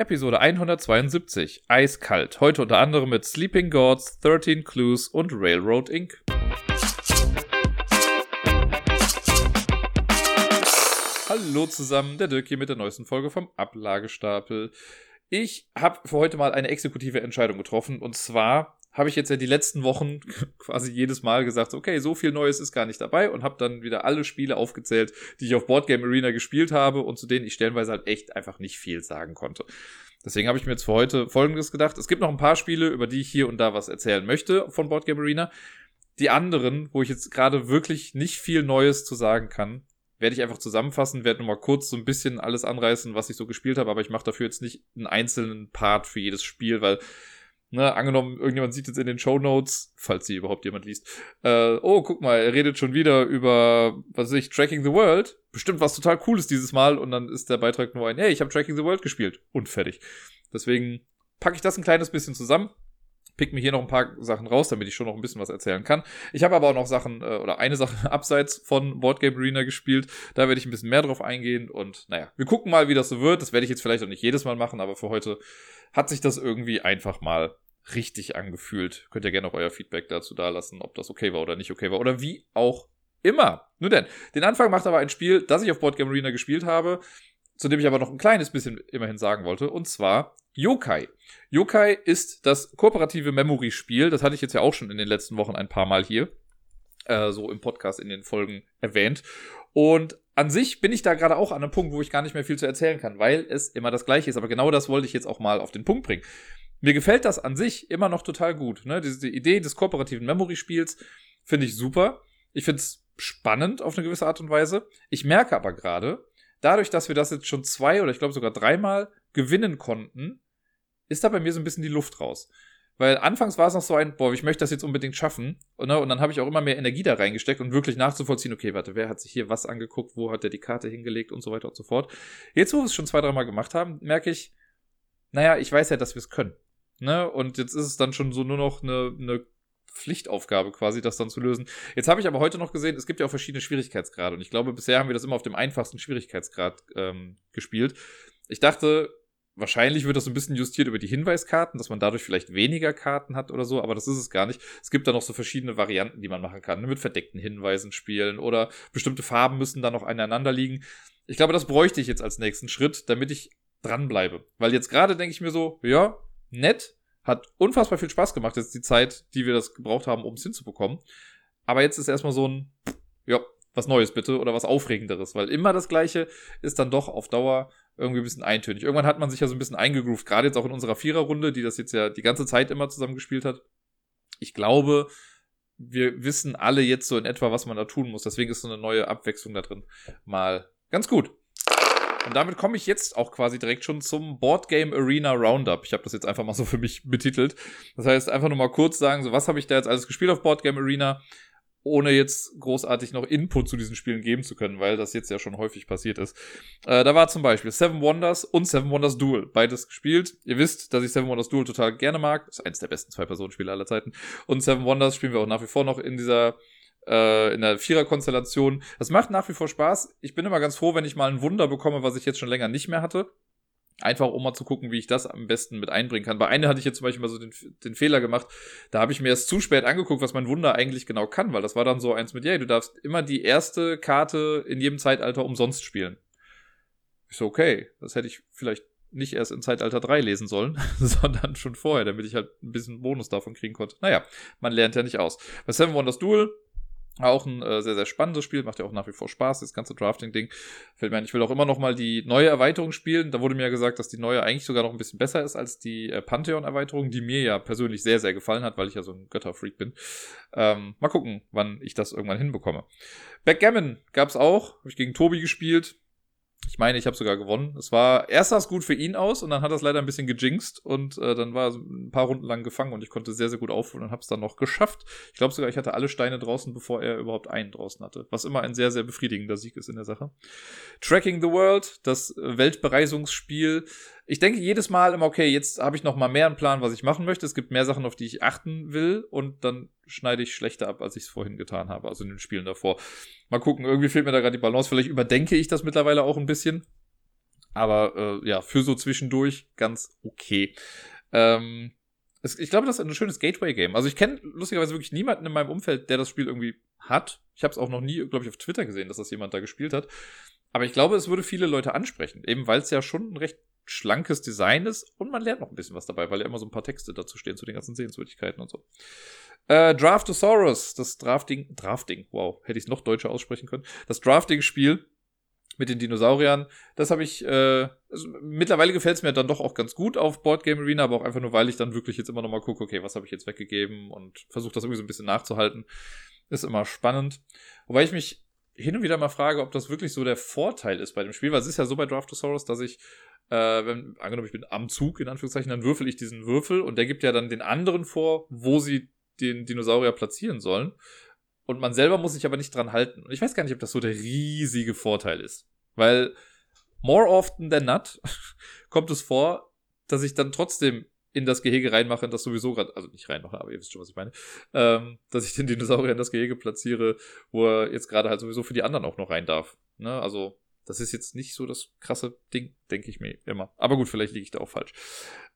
Episode 172, Eiskalt. Heute unter anderem mit Sleeping Gods, 13 Clues und Railroad Inc. Hallo zusammen, der Dirk hier mit der neuesten Folge vom Ablagestapel. Ich habe für heute mal eine exekutive Entscheidung getroffen und zwar habe ich jetzt ja die letzten Wochen quasi jedes Mal gesagt, okay, so viel Neues ist gar nicht dabei und habe dann wieder alle Spiele aufgezählt, die ich auf Boardgame Arena gespielt habe und zu denen ich stellenweise halt echt einfach nicht viel sagen konnte. Deswegen habe ich mir jetzt für heute Folgendes gedacht. Es gibt noch ein paar Spiele, über die ich hier und da was erzählen möchte von Boardgame Arena. Die anderen, wo ich jetzt gerade wirklich nicht viel Neues zu sagen kann, werde ich einfach zusammenfassen, werde nochmal kurz so ein bisschen alles anreißen, was ich so gespielt habe, aber ich mache dafür jetzt nicht einen einzelnen Part für jedes Spiel, weil Ne, angenommen, irgendjemand sieht jetzt in den Show Notes, falls sie überhaupt jemand liest, äh, oh, guck mal, er redet schon wieder über, was weiß ich, Tracking the World. Bestimmt was total Cooles dieses Mal und dann ist der Beitrag nur ein, hey, ich habe Tracking the World gespielt und fertig. Deswegen packe ich das ein kleines bisschen zusammen, pick mir hier noch ein paar Sachen raus, damit ich schon noch ein bisschen was erzählen kann. Ich habe aber auch noch Sachen äh, oder eine Sache abseits von Boardgame Arena gespielt. Da werde ich ein bisschen mehr drauf eingehen und naja, wir gucken mal, wie das so wird. Das werde ich jetzt vielleicht auch nicht jedes Mal machen, aber für heute hat sich das irgendwie einfach mal richtig angefühlt. Könnt ihr gerne auch euer Feedback dazu dalassen, ob das okay war oder nicht okay war oder wie auch immer. Nur denn, den Anfang macht aber ein Spiel, das ich auf Boardgame Arena gespielt habe, zu dem ich aber noch ein kleines bisschen immerhin sagen wollte, und zwar Yokai. Yokai ist das kooperative Memory-Spiel, das hatte ich jetzt ja auch schon in den letzten Wochen ein paar Mal hier, äh, so im Podcast in den Folgen erwähnt. Und an sich bin ich da gerade auch an einem Punkt, wo ich gar nicht mehr viel zu erzählen kann, weil es immer das gleiche ist. Aber genau das wollte ich jetzt auch mal auf den Punkt bringen. Mir gefällt das an sich immer noch total gut. Ne? Diese Idee des kooperativen Memory-Spiels finde ich super. Ich finde es spannend auf eine gewisse Art und Weise. Ich merke aber gerade, dadurch, dass wir das jetzt schon zwei oder ich glaube sogar dreimal gewinnen konnten, ist da bei mir so ein bisschen die Luft raus. Weil anfangs war es noch so ein, boah, ich möchte das jetzt unbedingt schaffen. Und, ne, und dann habe ich auch immer mehr Energie da reingesteckt und wirklich nachzuvollziehen, okay, warte, wer hat sich hier was angeguckt, wo hat der die Karte hingelegt und so weiter und so fort. Jetzt, wo wir es schon zwei, dreimal gemacht haben, merke ich, naja, ich weiß ja, dass wir es können. Ne? Und jetzt ist es dann schon so nur noch eine, eine Pflichtaufgabe quasi, das dann zu lösen. Jetzt habe ich aber heute noch gesehen, es gibt ja auch verschiedene Schwierigkeitsgrade. Und ich glaube, bisher haben wir das immer auf dem einfachsten Schwierigkeitsgrad ähm, gespielt. Ich dachte, Wahrscheinlich wird das ein bisschen justiert über die Hinweiskarten, dass man dadurch vielleicht weniger Karten hat oder so, aber das ist es gar nicht. Es gibt da noch so verschiedene Varianten, die man machen kann. Mit verdeckten Hinweisen spielen oder bestimmte Farben müssen dann noch aneinander liegen. Ich glaube, das bräuchte ich jetzt als nächsten Schritt, damit ich dranbleibe. Weil jetzt gerade denke ich mir so, ja, nett, hat unfassbar viel Spaß gemacht, jetzt die Zeit, die wir das gebraucht haben, um es hinzubekommen. Aber jetzt ist erstmal so ein, ja, was Neues bitte oder was Aufregenderes, weil immer das Gleiche ist dann doch auf Dauer irgendwie ein bisschen eintönig. Irgendwann hat man sich ja so ein bisschen eingegroovt, gerade jetzt auch in unserer Viererrunde, die das jetzt ja die ganze Zeit immer zusammen gespielt hat. Ich glaube, wir wissen alle jetzt so in etwa, was man da tun muss. Deswegen ist so eine neue Abwechslung da drin mal ganz gut. Und damit komme ich jetzt auch quasi direkt schon zum Board Game Arena Roundup. Ich habe das jetzt einfach mal so für mich betitelt. Das heißt, einfach nur mal kurz sagen, so was habe ich da jetzt alles gespielt auf Board Game Arena? ohne jetzt großartig noch Input zu diesen Spielen geben zu können, weil das jetzt ja schon häufig passiert ist. Äh, da war zum Beispiel Seven Wonders und Seven Wonders Duel, beides gespielt. Ihr wisst, dass ich Seven Wonders Duel total gerne mag. Ist eines der besten Zwei-Personen-Spiele aller Zeiten. Und Seven Wonders spielen wir auch nach wie vor noch in dieser äh, in der Vierer-Konstellation. Das macht nach wie vor Spaß. Ich bin immer ganz froh, wenn ich mal ein Wunder bekomme, was ich jetzt schon länger nicht mehr hatte. Einfach um mal zu gucken, wie ich das am besten mit einbringen kann. Bei einer hatte ich jetzt zum Beispiel mal so den, den Fehler gemacht, da habe ich mir erst zu spät angeguckt, was mein Wunder eigentlich genau kann, weil das war dann so eins mit, ja, du darfst immer die erste Karte in jedem Zeitalter umsonst spielen. Ich so, okay, das hätte ich vielleicht nicht erst in Zeitalter 3 lesen sollen, sondern schon vorher, damit ich halt ein bisschen Bonus davon kriegen konnte. Naja, man lernt ja nicht aus. Bei Seven Wonders Duel auch ein äh, sehr, sehr spannendes Spiel, macht ja auch nach wie vor Spaß, das ganze Drafting-Ding. Fällt mir ein, ich will auch immer noch mal die neue Erweiterung spielen. Da wurde mir ja gesagt, dass die neue eigentlich sogar noch ein bisschen besser ist als die äh, Pantheon-Erweiterung, die mir ja persönlich sehr, sehr gefallen hat, weil ich ja so ein Götterfreak bin. Ähm, mal gucken, wann ich das irgendwann hinbekomme. Backgammon gab's auch, habe ich gegen Tobi gespielt. Ich meine, ich habe sogar gewonnen. Es war erst sah es gut für ihn aus und dann hat es leider ein bisschen gejinxt und äh, dann war er ein paar Runden lang gefangen und ich konnte sehr, sehr gut aufholen und habe es dann noch geschafft. Ich glaube sogar, ich hatte alle Steine draußen, bevor er überhaupt einen draußen hatte. Was immer ein sehr, sehr befriedigender Sieg ist in der Sache. Tracking the World, das Weltbereisungsspiel. Ich denke jedes Mal immer, okay, jetzt habe ich noch mal mehr einen Plan, was ich machen möchte. Es gibt mehr Sachen, auf die ich achten will und dann schneide ich schlechter ab, als ich es vorhin getan habe, also in den Spielen davor. Mal gucken, irgendwie fehlt mir da gerade die Balance. Vielleicht überdenke ich das mittlerweile auch ein bisschen. Aber äh, ja, für so zwischendurch ganz okay. Ähm, es, ich glaube, das ist ein schönes Gateway-Game. Also ich kenne lustigerweise wirklich niemanden in meinem Umfeld, der das Spiel irgendwie hat. Ich habe es auch noch nie, glaube ich, auf Twitter gesehen, dass das jemand da gespielt hat. Aber ich glaube, es würde viele Leute ansprechen, eben weil es ja schon ein recht schlankes Design ist und man lernt noch ein bisschen was dabei, weil ja immer so ein paar Texte dazu stehen zu den ganzen Sehenswürdigkeiten und so. Äh, Draftosaurus, das Drafting, Drafting, wow, hätte ich es noch deutscher aussprechen können. Das Drafting-Spiel mit den Dinosauriern, das habe ich, äh, also mittlerweile gefällt es mir dann doch auch ganz gut auf Board Game Arena, aber auch einfach nur, weil ich dann wirklich jetzt immer noch mal gucke, okay, was habe ich jetzt weggegeben und versuche das irgendwie so ein bisschen nachzuhalten. Ist immer spannend. Wobei ich mich hin und wieder mal frage, ob das wirklich so der Vorteil ist bei dem Spiel, weil es ist ja so bei Draftosaurus, dass ich äh, wenn, angenommen, ich bin am Zug, in Anführungszeichen, dann würfel ich diesen Würfel und der gibt ja dann den anderen vor, wo sie den Dinosaurier platzieren sollen. Und man selber muss sich aber nicht dran halten. Und ich weiß gar nicht, ob das so der riesige Vorteil ist. Weil more often than not kommt es vor, dass ich dann trotzdem in das Gehege reinmache, das sowieso gerade, also nicht reinmache, aber ihr wisst schon, was ich meine, ähm, dass ich den Dinosaurier in das Gehege platziere, wo er jetzt gerade halt sowieso für die anderen auch noch rein darf. Ne? Also das ist jetzt nicht so das krasse Ding, denke ich mir immer. Aber gut, vielleicht liege ich da auch falsch.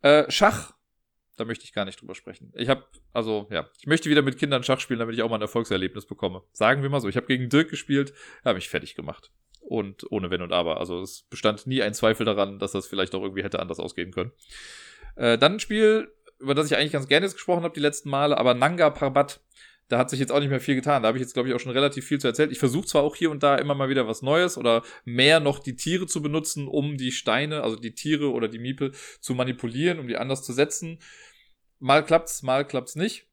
Äh, Schach, da möchte ich gar nicht drüber sprechen. Ich habe, also ja, ich möchte wieder mit Kindern Schach spielen, damit ich auch mal ein Erfolgserlebnis bekomme. Sagen wir mal so, ich habe gegen Dirk gespielt, habe mich fertig gemacht. Und ohne Wenn und Aber. Also es bestand nie ein Zweifel daran, dass das vielleicht auch irgendwie hätte anders ausgehen können. Äh, dann ein Spiel, über das ich eigentlich ganz gerne jetzt gesprochen habe die letzten Male, aber Nanga Parbat da hat sich jetzt auch nicht mehr viel getan. Da habe ich jetzt, glaube ich, auch schon relativ viel zu erzählt. Ich versuche zwar auch hier und da immer mal wieder was Neues oder mehr noch die Tiere zu benutzen, um die Steine, also die Tiere oder die Miepel zu manipulieren, um die anders zu setzen. Mal klappt's, mal klappt's nicht.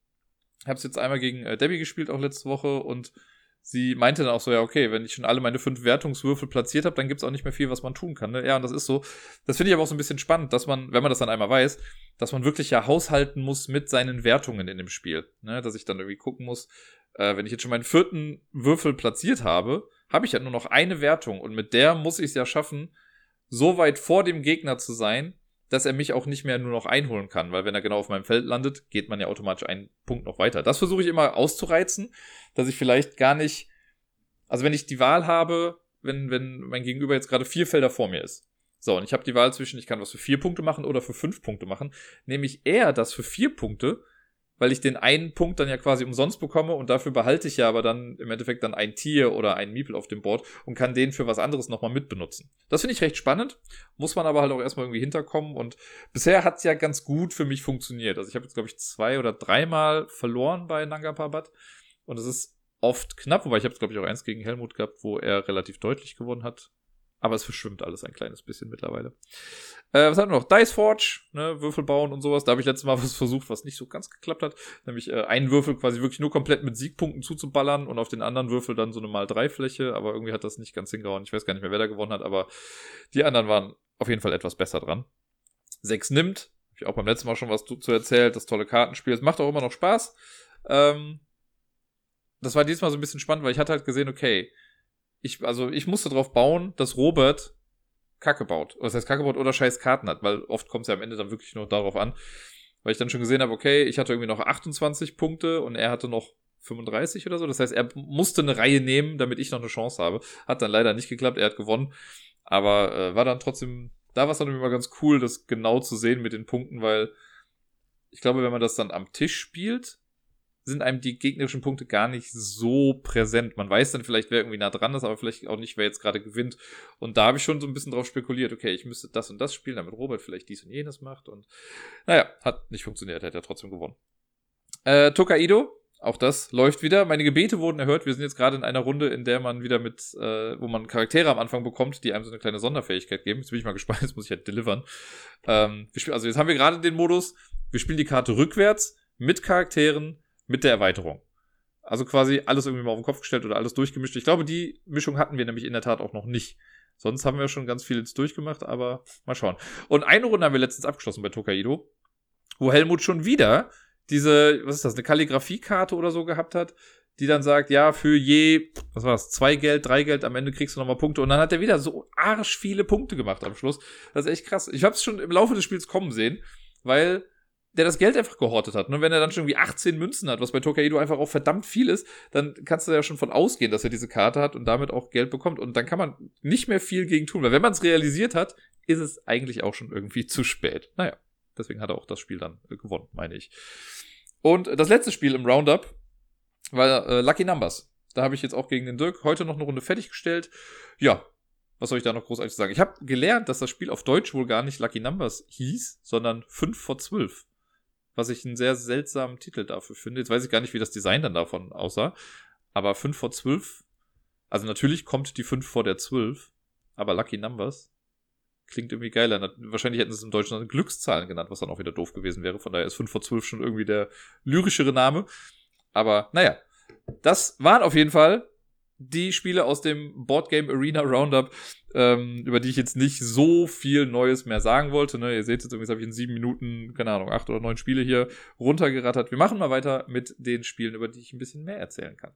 Ich habe es jetzt einmal gegen äh, Debbie gespielt, auch letzte Woche, und sie meinte dann auch so, ja, okay, wenn ich schon alle meine fünf Wertungswürfel platziert habe, dann gibt's auch nicht mehr viel, was man tun kann. Ne? Ja, und das ist so. Das finde ich aber auch so ein bisschen spannend, dass man, wenn man das dann einmal weiß, dass man wirklich ja haushalten muss mit seinen Wertungen in dem Spiel. Ne? Dass ich dann irgendwie gucken muss, äh, wenn ich jetzt schon meinen vierten Würfel platziert habe, habe ich ja nur noch eine Wertung und mit der muss ich es ja schaffen, so weit vor dem Gegner zu sein, dass er mich auch nicht mehr nur noch einholen kann, weil wenn er genau auf meinem Feld landet, geht man ja automatisch einen Punkt noch weiter. Das versuche ich immer auszureizen, dass ich vielleicht gar nicht, also wenn ich die Wahl habe, wenn, wenn mein Gegenüber jetzt gerade vier Felder vor mir ist. So, und ich habe die Wahl zwischen, ich kann was für vier Punkte machen oder für fünf Punkte machen, nehme ich eher das für vier Punkte, weil ich den einen Punkt dann ja quasi umsonst bekomme und dafür behalte ich ja aber dann im Endeffekt dann ein Tier oder ein Miepel auf dem Board und kann den für was anderes nochmal mitbenutzen. Das finde ich recht spannend, muss man aber halt auch erstmal irgendwie hinterkommen und bisher hat es ja ganz gut für mich funktioniert. Also ich habe jetzt glaube ich zwei oder dreimal verloren bei Nanga Parbat und es ist oft knapp, wobei ich habe glaube ich auch eins gegen Helmut gehabt, wo er relativ deutlich gewonnen hat. Aber es verschwimmt alles ein kleines bisschen mittlerweile. Äh, was hatten wir noch? Dice Forge, ne, Würfel bauen und sowas. Da habe ich letztes Mal was versucht, was nicht so ganz geklappt hat. Nämlich äh, einen Würfel quasi wirklich nur komplett mit Siegpunkten zuzuballern und auf den anderen Würfel dann so eine Mal-3-Fläche. Aber irgendwie hat das nicht ganz hingehauen. Ich weiß gar nicht mehr, wer da gewonnen hat, aber die anderen waren auf jeden Fall etwas besser dran. Sechs nimmt. Hab ich auch beim letzten Mal schon was zu, zu erzählt. Das tolle Kartenspiel. Es macht auch immer noch Spaß. Ähm, das war diesmal so ein bisschen spannend, weil ich hatte halt gesehen, okay, ich, also ich musste darauf bauen, dass Robert Kacke baut. Das heißt Kacke baut oder scheiß Karten hat, weil oft kommt es ja am Ende dann wirklich nur darauf an. Weil ich dann schon gesehen habe, okay, ich hatte irgendwie noch 28 Punkte und er hatte noch 35 oder so. Das heißt, er musste eine Reihe nehmen, damit ich noch eine Chance habe. Hat dann leider nicht geklappt, er hat gewonnen. Aber äh, war dann trotzdem, da war es dann immer ganz cool, das genau zu sehen mit den Punkten, weil ich glaube, wenn man das dann am Tisch spielt, sind einem die gegnerischen Punkte gar nicht so präsent. Man weiß dann vielleicht, wer irgendwie nah dran ist, aber vielleicht auch nicht, wer jetzt gerade gewinnt. Und da habe ich schon so ein bisschen drauf spekuliert, okay, ich müsste das und das spielen, damit Robert vielleicht dies und jenes macht. Und naja, hat nicht funktioniert, hat er trotzdem gewonnen. Äh, Tokaido, auch das läuft wieder. Meine Gebete wurden erhört. Wir sind jetzt gerade in einer Runde, in der man wieder mit, äh, wo man Charaktere am Anfang bekommt, die einem so eine kleine Sonderfähigkeit geben. Jetzt bin ich mal gespannt, jetzt muss ich halt delivern. Ähm, also jetzt haben wir gerade den Modus, wir spielen die Karte rückwärts mit Charakteren, mit der Erweiterung. Also quasi alles irgendwie mal auf den Kopf gestellt oder alles durchgemischt. Ich glaube, die Mischung hatten wir nämlich in der Tat auch noch nicht. Sonst haben wir schon ganz viel jetzt durchgemacht, aber mal schauen. Und eine Runde haben wir letztens abgeschlossen bei Tokaido, wo Helmut schon wieder diese, was ist das, eine Kalligrafiekarte oder so gehabt hat, die dann sagt, ja, für je, was war das, zwei Geld, drei Geld, am Ende kriegst du nochmal Punkte. Und dann hat er wieder so arsch viele Punkte gemacht am Schluss. Das ist echt krass. Ich habe es schon im Laufe des Spiels kommen sehen, weil der das Geld einfach gehortet hat. Und ne? wenn er dann schon irgendwie 18 Münzen hat, was bei Tokaido einfach auch verdammt viel ist, dann kannst du ja schon von ausgehen, dass er diese Karte hat und damit auch Geld bekommt. Und dann kann man nicht mehr viel gegen tun, weil wenn man es realisiert hat, ist es eigentlich auch schon irgendwie zu spät. Naja, deswegen hat er auch das Spiel dann äh, gewonnen, meine ich. Und das letzte Spiel im Roundup war äh, Lucky Numbers. Da habe ich jetzt auch gegen den Dirk heute noch eine Runde fertiggestellt. Ja, was soll ich da noch großartig sagen? Ich habe gelernt, dass das Spiel auf Deutsch wohl gar nicht Lucky Numbers hieß, sondern 5 vor 12 was ich einen sehr seltsamen Titel dafür finde. Jetzt weiß ich gar nicht, wie das Design dann davon aussah. Aber 5 vor 12, also natürlich kommt die 5 vor der 12, aber Lucky Numbers klingt irgendwie geiler. Wahrscheinlich hätten sie es im Deutschen Glückszahlen genannt, was dann auch wieder doof gewesen wäre. Von daher ist 5 vor 12 schon irgendwie der lyrischere Name. Aber naja, das waren auf jeden Fall die Spiele aus dem Boardgame Arena Roundup, ähm, über die ich jetzt nicht so viel Neues mehr sagen wollte. Ne? Ihr seht jetzt irgendwie, habe ich in sieben Minuten, keine Ahnung, acht oder neun Spiele hier runtergerattert. Wir machen mal weiter mit den Spielen, über die ich ein bisschen mehr erzählen kann.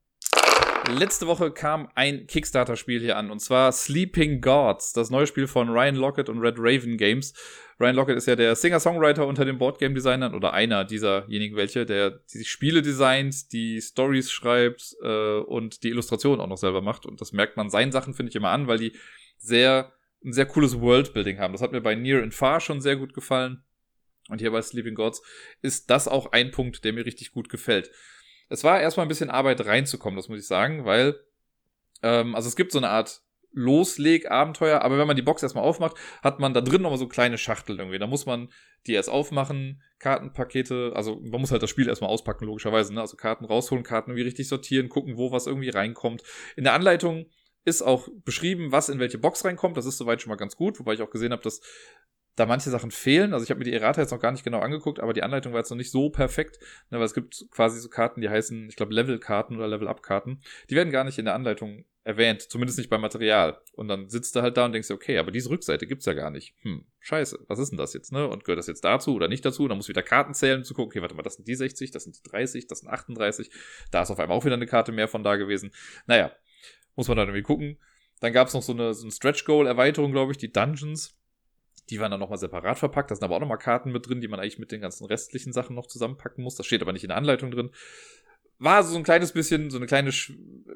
Letzte Woche kam ein Kickstarter-Spiel hier an, und zwar Sleeping Gods, das neue Spiel von Ryan Lockett und Red Raven Games. Ryan Lockett ist ja der Singer-Songwriter unter den Boardgame-Designern oder einer dieserjenigen welche, der die Spiele designt, die Stories schreibt äh, und die Illustrationen auch noch selber macht. Und das merkt man seinen Sachen, finde ich, immer an, weil die sehr, ein sehr cooles Worldbuilding haben. Das hat mir bei Near and Far schon sehr gut gefallen. Und hier bei Sleeping Gods ist das auch ein Punkt, der mir richtig gut gefällt es war erstmal ein bisschen Arbeit reinzukommen, das muss ich sagen, weil, ähm, also es gibt so eine Art Losleg-Abenteuer, aber wenn man die Box erstmal aufmacht, hat man da drin nochmal so kleine Schachteln irgendwie. Da muss man die erst aufmachen, Kartenpakete, also man muss halt das Spiel erstmal auspacken, logischerweise, ne? Also Karten rausholen, Karten irgendwie richtig sortieren, gucken, wo was irgendwie reinkommt. In der Anleitung ist auch beschrieben, was in welche Box reinkommt. Das ist soweit schon mal ganz gut, wobei ich auch gesehen habe, dass da manche Sachen fehlen. Also ich habe mir die Errata jetzt noch gar nicht genau angeguckt, aber die Anleitung war jetzt noch nicht so perfekt, ne, weil es gibt quasi so Karten, die heißen, ich glaube, Level-Karten oder Level-Up-Karten. Die werden gar nicht in der Anleitung erwähnt, zumindest nicht beim Material. Und dann sitzt du halt da und denkst okay, aber diese Rückseite gibt's ja gar nicht. Hm, scheiße, was ist denn das jetzt, ne? Und gehört das jetzt dazu oder nicht dazu? Und dann muss wieder Karten zählen, um zu gucken, okay, warte mal, das sind die 60, das sind die 30, das sind 38. Da ist auf einmal auch wieder eine Karte mehr von da gewesen. Naja, muss man dann irgendwie gucken. Dann gab's noch so eine, so eine Stretch-Goal-Erweiterung, glaube ich, die Dungeons die waren dann nochmal separat verpackt. Da sind aber auch nochmal Karten mit drin, die man eigentlich mit den ganzen restlichen Sachen noch zusammenpacken muss. Das steht aber nicht in der Anleitung drin. War so ein kleines bisschen, so eine kleine Sch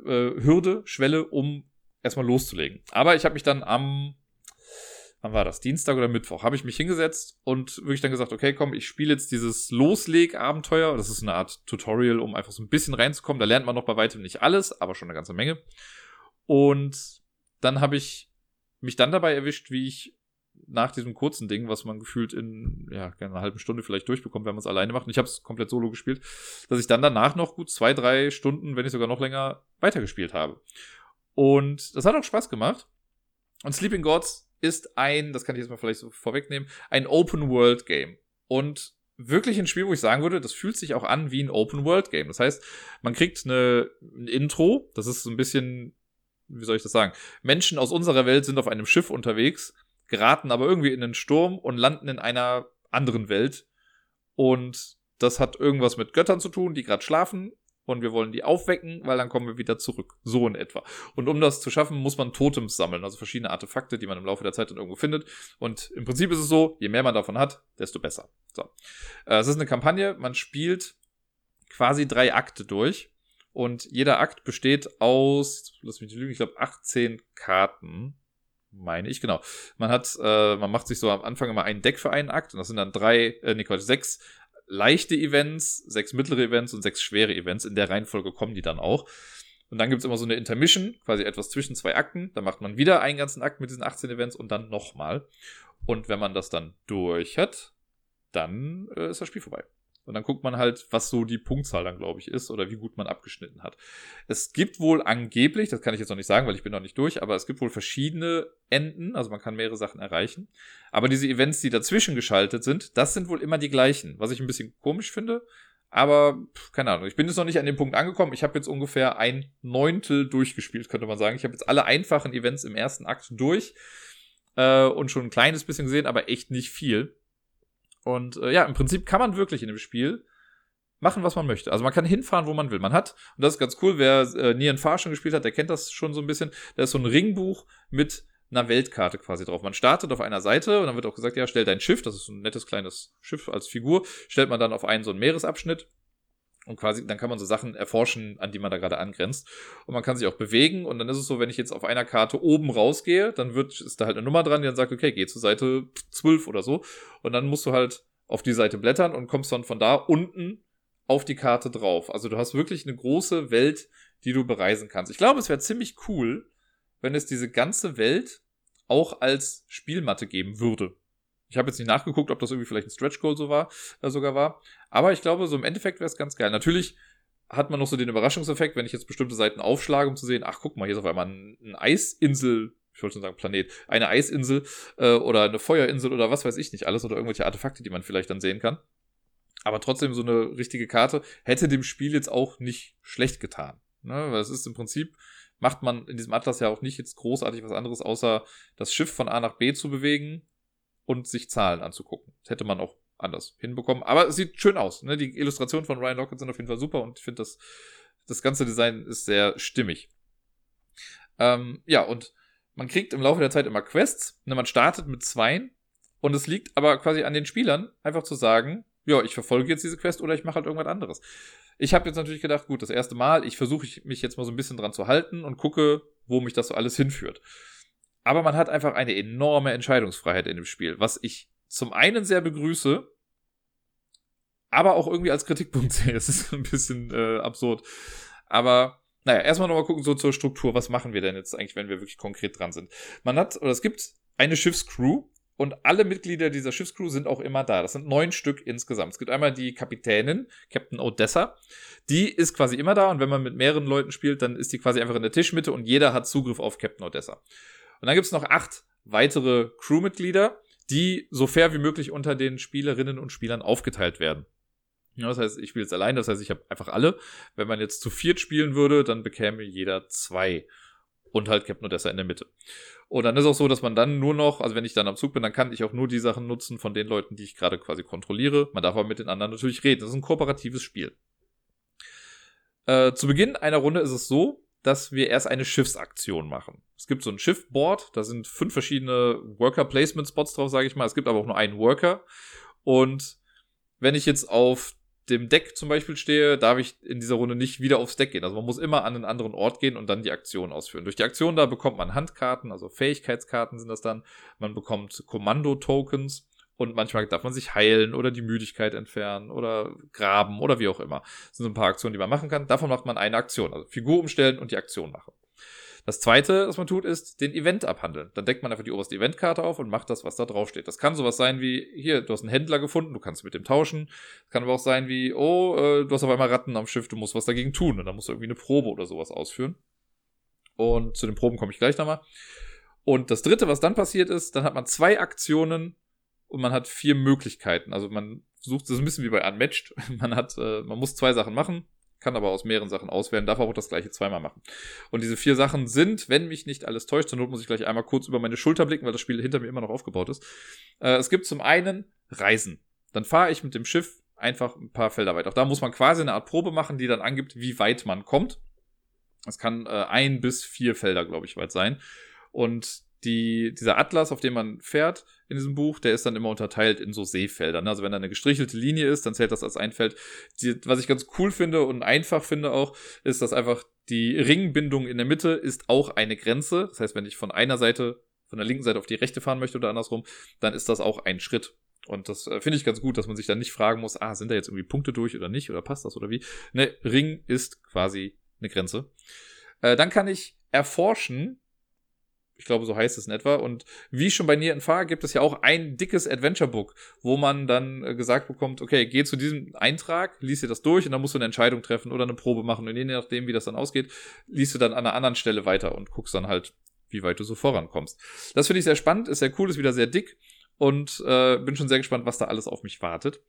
äh, Hürde, Schwelle, um erstmal loszulegen. Aber ich habe mich dann am, wann war das? Dienstag oder Mittwoch, habe ich mich hingesetzt und wirklich dann gesagt, okay, komm, ich spiele jetzt dieses Losleg-Abenteuer. Das ist eine Art Tutorial, um einfach so ein bisschen reinzukommen. Da lernt man noch bei weitem nicht alles, aber schon eine ganze Menge. Und dann habe ich mich dann dabei erwischt, wie ich nach diesem kurzen Ding, was man gefühlt in ja, einer halben Stunde vielleicht durchbekommt, wenn man es alleine macht. Und ich habe es komplett solo gespielt, dass ich dann danach noch gut zwei, drei Stunden, wenn nicht sogar noch länger, weitergespielt habe. Und das hat auch Spaß gemacht. Und Sleeping Gods ist ein, das kann ich jetzt mal vielleicht so vorwegnehmen, ein Open-World-Game. Und wirklich ein Spiel, wo ich sagen würde, das fühlt sich auch an wie ein Open-World-Game. Das heißt, man kriegt eine, ein Intro, das ist so ein bisschen, wie soll ich das sagen? Menschen aus unserer Welt sind auf einem Schiff unterwegs geraten aber irgendwie in den Sturm und landen in einer anderen Welt. Und das hat irgendwas mit Göttern zu tun, die gerade schlafen. Und wir wollen die aufwecken, weil dann kommen wir wieder zurück. So in etwa. Und um das zu schaffen, muss man Totems sammeln. Also verschiedene Artefakte, die man im Laufe der Zeit dann irgendwo findet. Und im Prinzip ist es so, je mehr man davon hat, desto besser. So. Äh, es ist eine Kampagne. Man spielt quasi drei Akte durch. Und jeder Akt besteht aus, lass mich nicht lügen, ich glaube 18 Karten meine ich, genau. Man hat, äh, man macht sich so am Anfang immer ein Deck für einen Akt und das sind dann drei, äh, nee, Quatsch, sechs leichte Events, sechs mittlere Events und sechs schwere Events. In der Reihenfolge kommen die dann auch. Und dann gibt's immer so eine Intermission, quasi etwas zwischen zwei Akten. Da macht man wieder einen ganzen Akt mit diesen 18 Events und dann nochmal. Und wenn man das dann durch hat, dann äh, ist das Spiel vorbei. Und dann guckt man halt, was so die Punktzahl dann, glaube ich, ist oder wie gut man abgeschnitten hat. Es gibt wohl angeblich, das kann ich jetzt noch nicht sagen, weil ich bin noch nicht durch, aber es gibt wohl verschiedene Enden, also man kann mehrere Sachen erreichen. Aber diese Events, die dazwischen geschaltet sind, das sind wohl immer die gleichen, was ich ein bisschen komisch finde. Aber keine Ahnung, ich bin jetzt noch nicht an dem Punkt angekommen. Ich habe jetzt ungefähr ein Neuntel durchgespielt, könnte man sagen. Ich habe jetzt alle einfachen Events im ersten Akt durch äh, und schon ein kleines bisschen gesehen, aber echt nicht viel. Und äh, ja, im Prinzip kann man wirklich in dem Spiel machen, was man möchte. Also man kann hinfahren, wo man will. Man hat, und das ist ganz cool, wer äh, Nian Far schon gespielt hat, der kennt das schon so ein bisschen, da ist so ein Ringbuch mit einer Weltkarte quasi drauf. Man startet auf einer Seite und dann wird auch gesagt, ja, stell dein Schiff, das ist so ein nettes kleines Schiff als Figur, stellt man dann auf einen so einen Meeresabschnitt und quasi, dann kann man so Sachen erforschen, an die man da gerade angrenzt. Und man kann sich auch bewegen. Und dann ist es so, wenn ich jetzt auf einer Karte oben rausgehe, dann wird, ist da halt eine Nummer dran, die dann sagt, okay, geh zur Seite 12 oder so. Und dann musst du halt auf die Seite blättern und kommst dann von da unten auf die Karte drauf. Also du hast wirklich eine große Welt, die du bereisen kannst. Ich glaube, es wäre ziemlich cool, wenn es diese ganze Welt auch als Spielmatte geben würde. Ich habe jetzt nicht nachgeguckt, ob das irgendwie vielleicht ein Stretch Goal so war, äh, sogar war. Aber ich glaube, so im Endeffekt wäre es ganz geil. Natürlich hat man noch so den Überraschungseffekt, wenn ich jetzt bestimmte Seiten aufschlage, um zu sehen, ach guck mal, hier ist auf einmal ein, Eisinsel, ich wollte schon sagen Planet, eine Eisinsel äh, oder eine Feuerinsel oder was weiß ich nicht alles oder irgendwelche Artefakte, die man vielleicht dann sehen kann. Aber trotzdem so eine richtige Karte hätte dem Spiel jetzt auch nicht schlecht getan. Ne? Weil es ist im Prinzip macht man in diesem Atlas ja auch nicht jetzt großartig was anderes, außer das Schiff von A nach B zu bewegen und sich Zahlen anzugucken. Das hätte man auch anders hinbekommen. Aber es sieht schön aus. Ne? Die Illustrationen von Ryan Lockett sind auf jeden Fall super und ich finde, das, das ganze Design ist sehr stimmig. Ähm, ja, und man kriegt im Laufe der Zeit immer Quests. Ne? Man startet mit zweien und es liegt aber quasi an den Spielern, einfach zu sagen, ja, ich verfolge jetzt diese Quest oder ich mache halt irgendwas anderes. Ich habe jetzt natürlich gedacht, gut, das erste Mal, ich versuche mich jetzt mal so ein bisschen dran zu halten und gucke, wo mich das so alles hinführt. Aber man hat einfach eine enorme Entscheidungsfreiheit in dem Spiel, was ich zum einen sehr begrüße, aber auch irgendwie als Kritikpunkt sehe. Es ist ein bisschen äh, absurd. Aber naja, erstmal nochmal gucken so zur Struktur. Was machen wir denn jetzt eigentlich, wenn wir wirklich konkret dran sind? Man hat, oder es gibt eine Schiffscrew, und alle Mitglieder dieser Schiffscrew sind auch immer da. Das sind neun Stück insgesamt. Es gibt einmal die Kapitänin, Captain Odessa. Die ist quasi immer da und wenn man mit mehreren Leuten spielt, dann ist die quasi einfach in der Tischmitte und jeder hat Zugriff auf Captain Odessa. Und dann gibt es noch acht weitere Crewmitglieder, die so fair wie möglich unter den Spielerinnen und Spielern aufgeteilt werden. Ja, das heißt, ich spiele jetzt allein, das heißt, ich habe einfach alle. Wenn man jetzt zu viert spielen würde, dann bekäme jeder zwei. Und halt Captain Odessa in der Mitte. Und dann ist auch so, dass man dann nur noch, also wenn ich dann am Zug bin, dann kann ich auch nur die Sachen nutzen von den Leuten, die ich gerade quasi kontrolliere. Man darf aber mit den anderen natürlich reden. Das ist ein kooperatives Spiel. Äh, zu Beginn einer Runde ist es so, dass wir erst eine Schiffsaktion machen. Es gibt so ein Schiffboard, da sind fünf verschiedene Worker Placement Spots drauf, sage ich mal. Es gibt aber auch nur einen Worker. Und wenn ich jetzt auf dem Deck zum Beispiel stehe, darf ich in dieser Runde nicht wieder aufs Deck gehen. Also man muss immer an einen anderen Ort gehen und dann die Aktion ausführen. Durch die Aktion da bekommt man Handkarten, also Fähigkeitskarten sind das dann. Man bekommt Kommando-Tokens und manchmal darf man sich heilen oder die Müdigkeit entfernen oder graben oder wie auch immer. Das sind so ein paar Aktionen, die man machen kann. Davon macht man eine Aktion, also Figur umstellen und die Aktion machen. Das zweite, was man tut, ist den Event abhandeln. Dann deckt man einfach die oberste Eventkarte auf und macht das, was da drauf steht. Das kann sowas sein wie, hier, du hast einen Händler gefunden, du kannst mit dem tauschen. Das kann aber auch sein wie, oh, äh, du hast auf einmal Ratten am Schiff, du musst was dagegen tun. Und dann musst du irgendwie eine Probe oder sowas ausführen. Und zu den Proben komme ich gleich nochmal. Und das dritte, was dann passiert ist, dann hat man zwei Aktionen und man hat vier Möglichkeiten. Also man sucht, das ist ein bisschen wie bei Unmatched. Man hat, äh, man muss zwei Sachen machen kann aber aus mehreren Sachen auswählen, darf auch das gleiche zweimal machen. Und diese vier Sachen sind, wenn mich nicht alles täuscht, zur Not muss ich gleich einmal kurz über meine Schulter blicken, weil das Spiel hinter mir immer noch aufgebaut ist. Äh, es gibt zum einen Reisen. Dann fahre ich mit dem Schiff einfach ein paar Felder weit. Auch da muss man quasi eine Art Probe machen, die dann angibt, wie weit man kommt. Es kann äh, ein bis vier Felder, glaube ich, weit sein. Und die, dieser Atlas, auf dem man fährt in diesem Buch, der ist dann immer unterteilt in so Seefeldern. Also wenn da eine gestrichelte Linie ist, dann zählt das als ein Feld. Die, was ich ganz cool finde und einfach finde auch, ist, dass einfach die Ringbindung in der Mitte ist auch eine Grenze. Das heißt, wenn ich von einer Seite, von der linken Seite auf die rechte fahren möchte oder andersrum, dann ist das auch ein Schritt. Und das äh, finde ich ganz gut, dass man sich dann nicht fragen muss, ah, sind da jetzt irgendwie Punkte durch oder nicht, oder passt das oder wie? Ne, Ring ist quasi eine Grenze. Äh, dann kann ich erforschen, ich glaube, so heißt es in etwa. Und wie schon bei Nier in Fahr gibt es ja auch ein dickes Adventure-Book, wo man dann äh, gesagt bekommt, okay, geh zu diesem Eintrag, liest dir das durch und dann musst du eine Entscheidung treffen oder eine Probe machen. Und je nachdem, wie das dann ausgeht, liest du dann an einer anderen Stelle weiter und guckst dann halt, wie weit du so vorankommst. Das finde ich sehr spannend, ist sehr cool, ist wieder sehr dick und äh, bin schon sehr gespannt, was da alles auf mich wartet.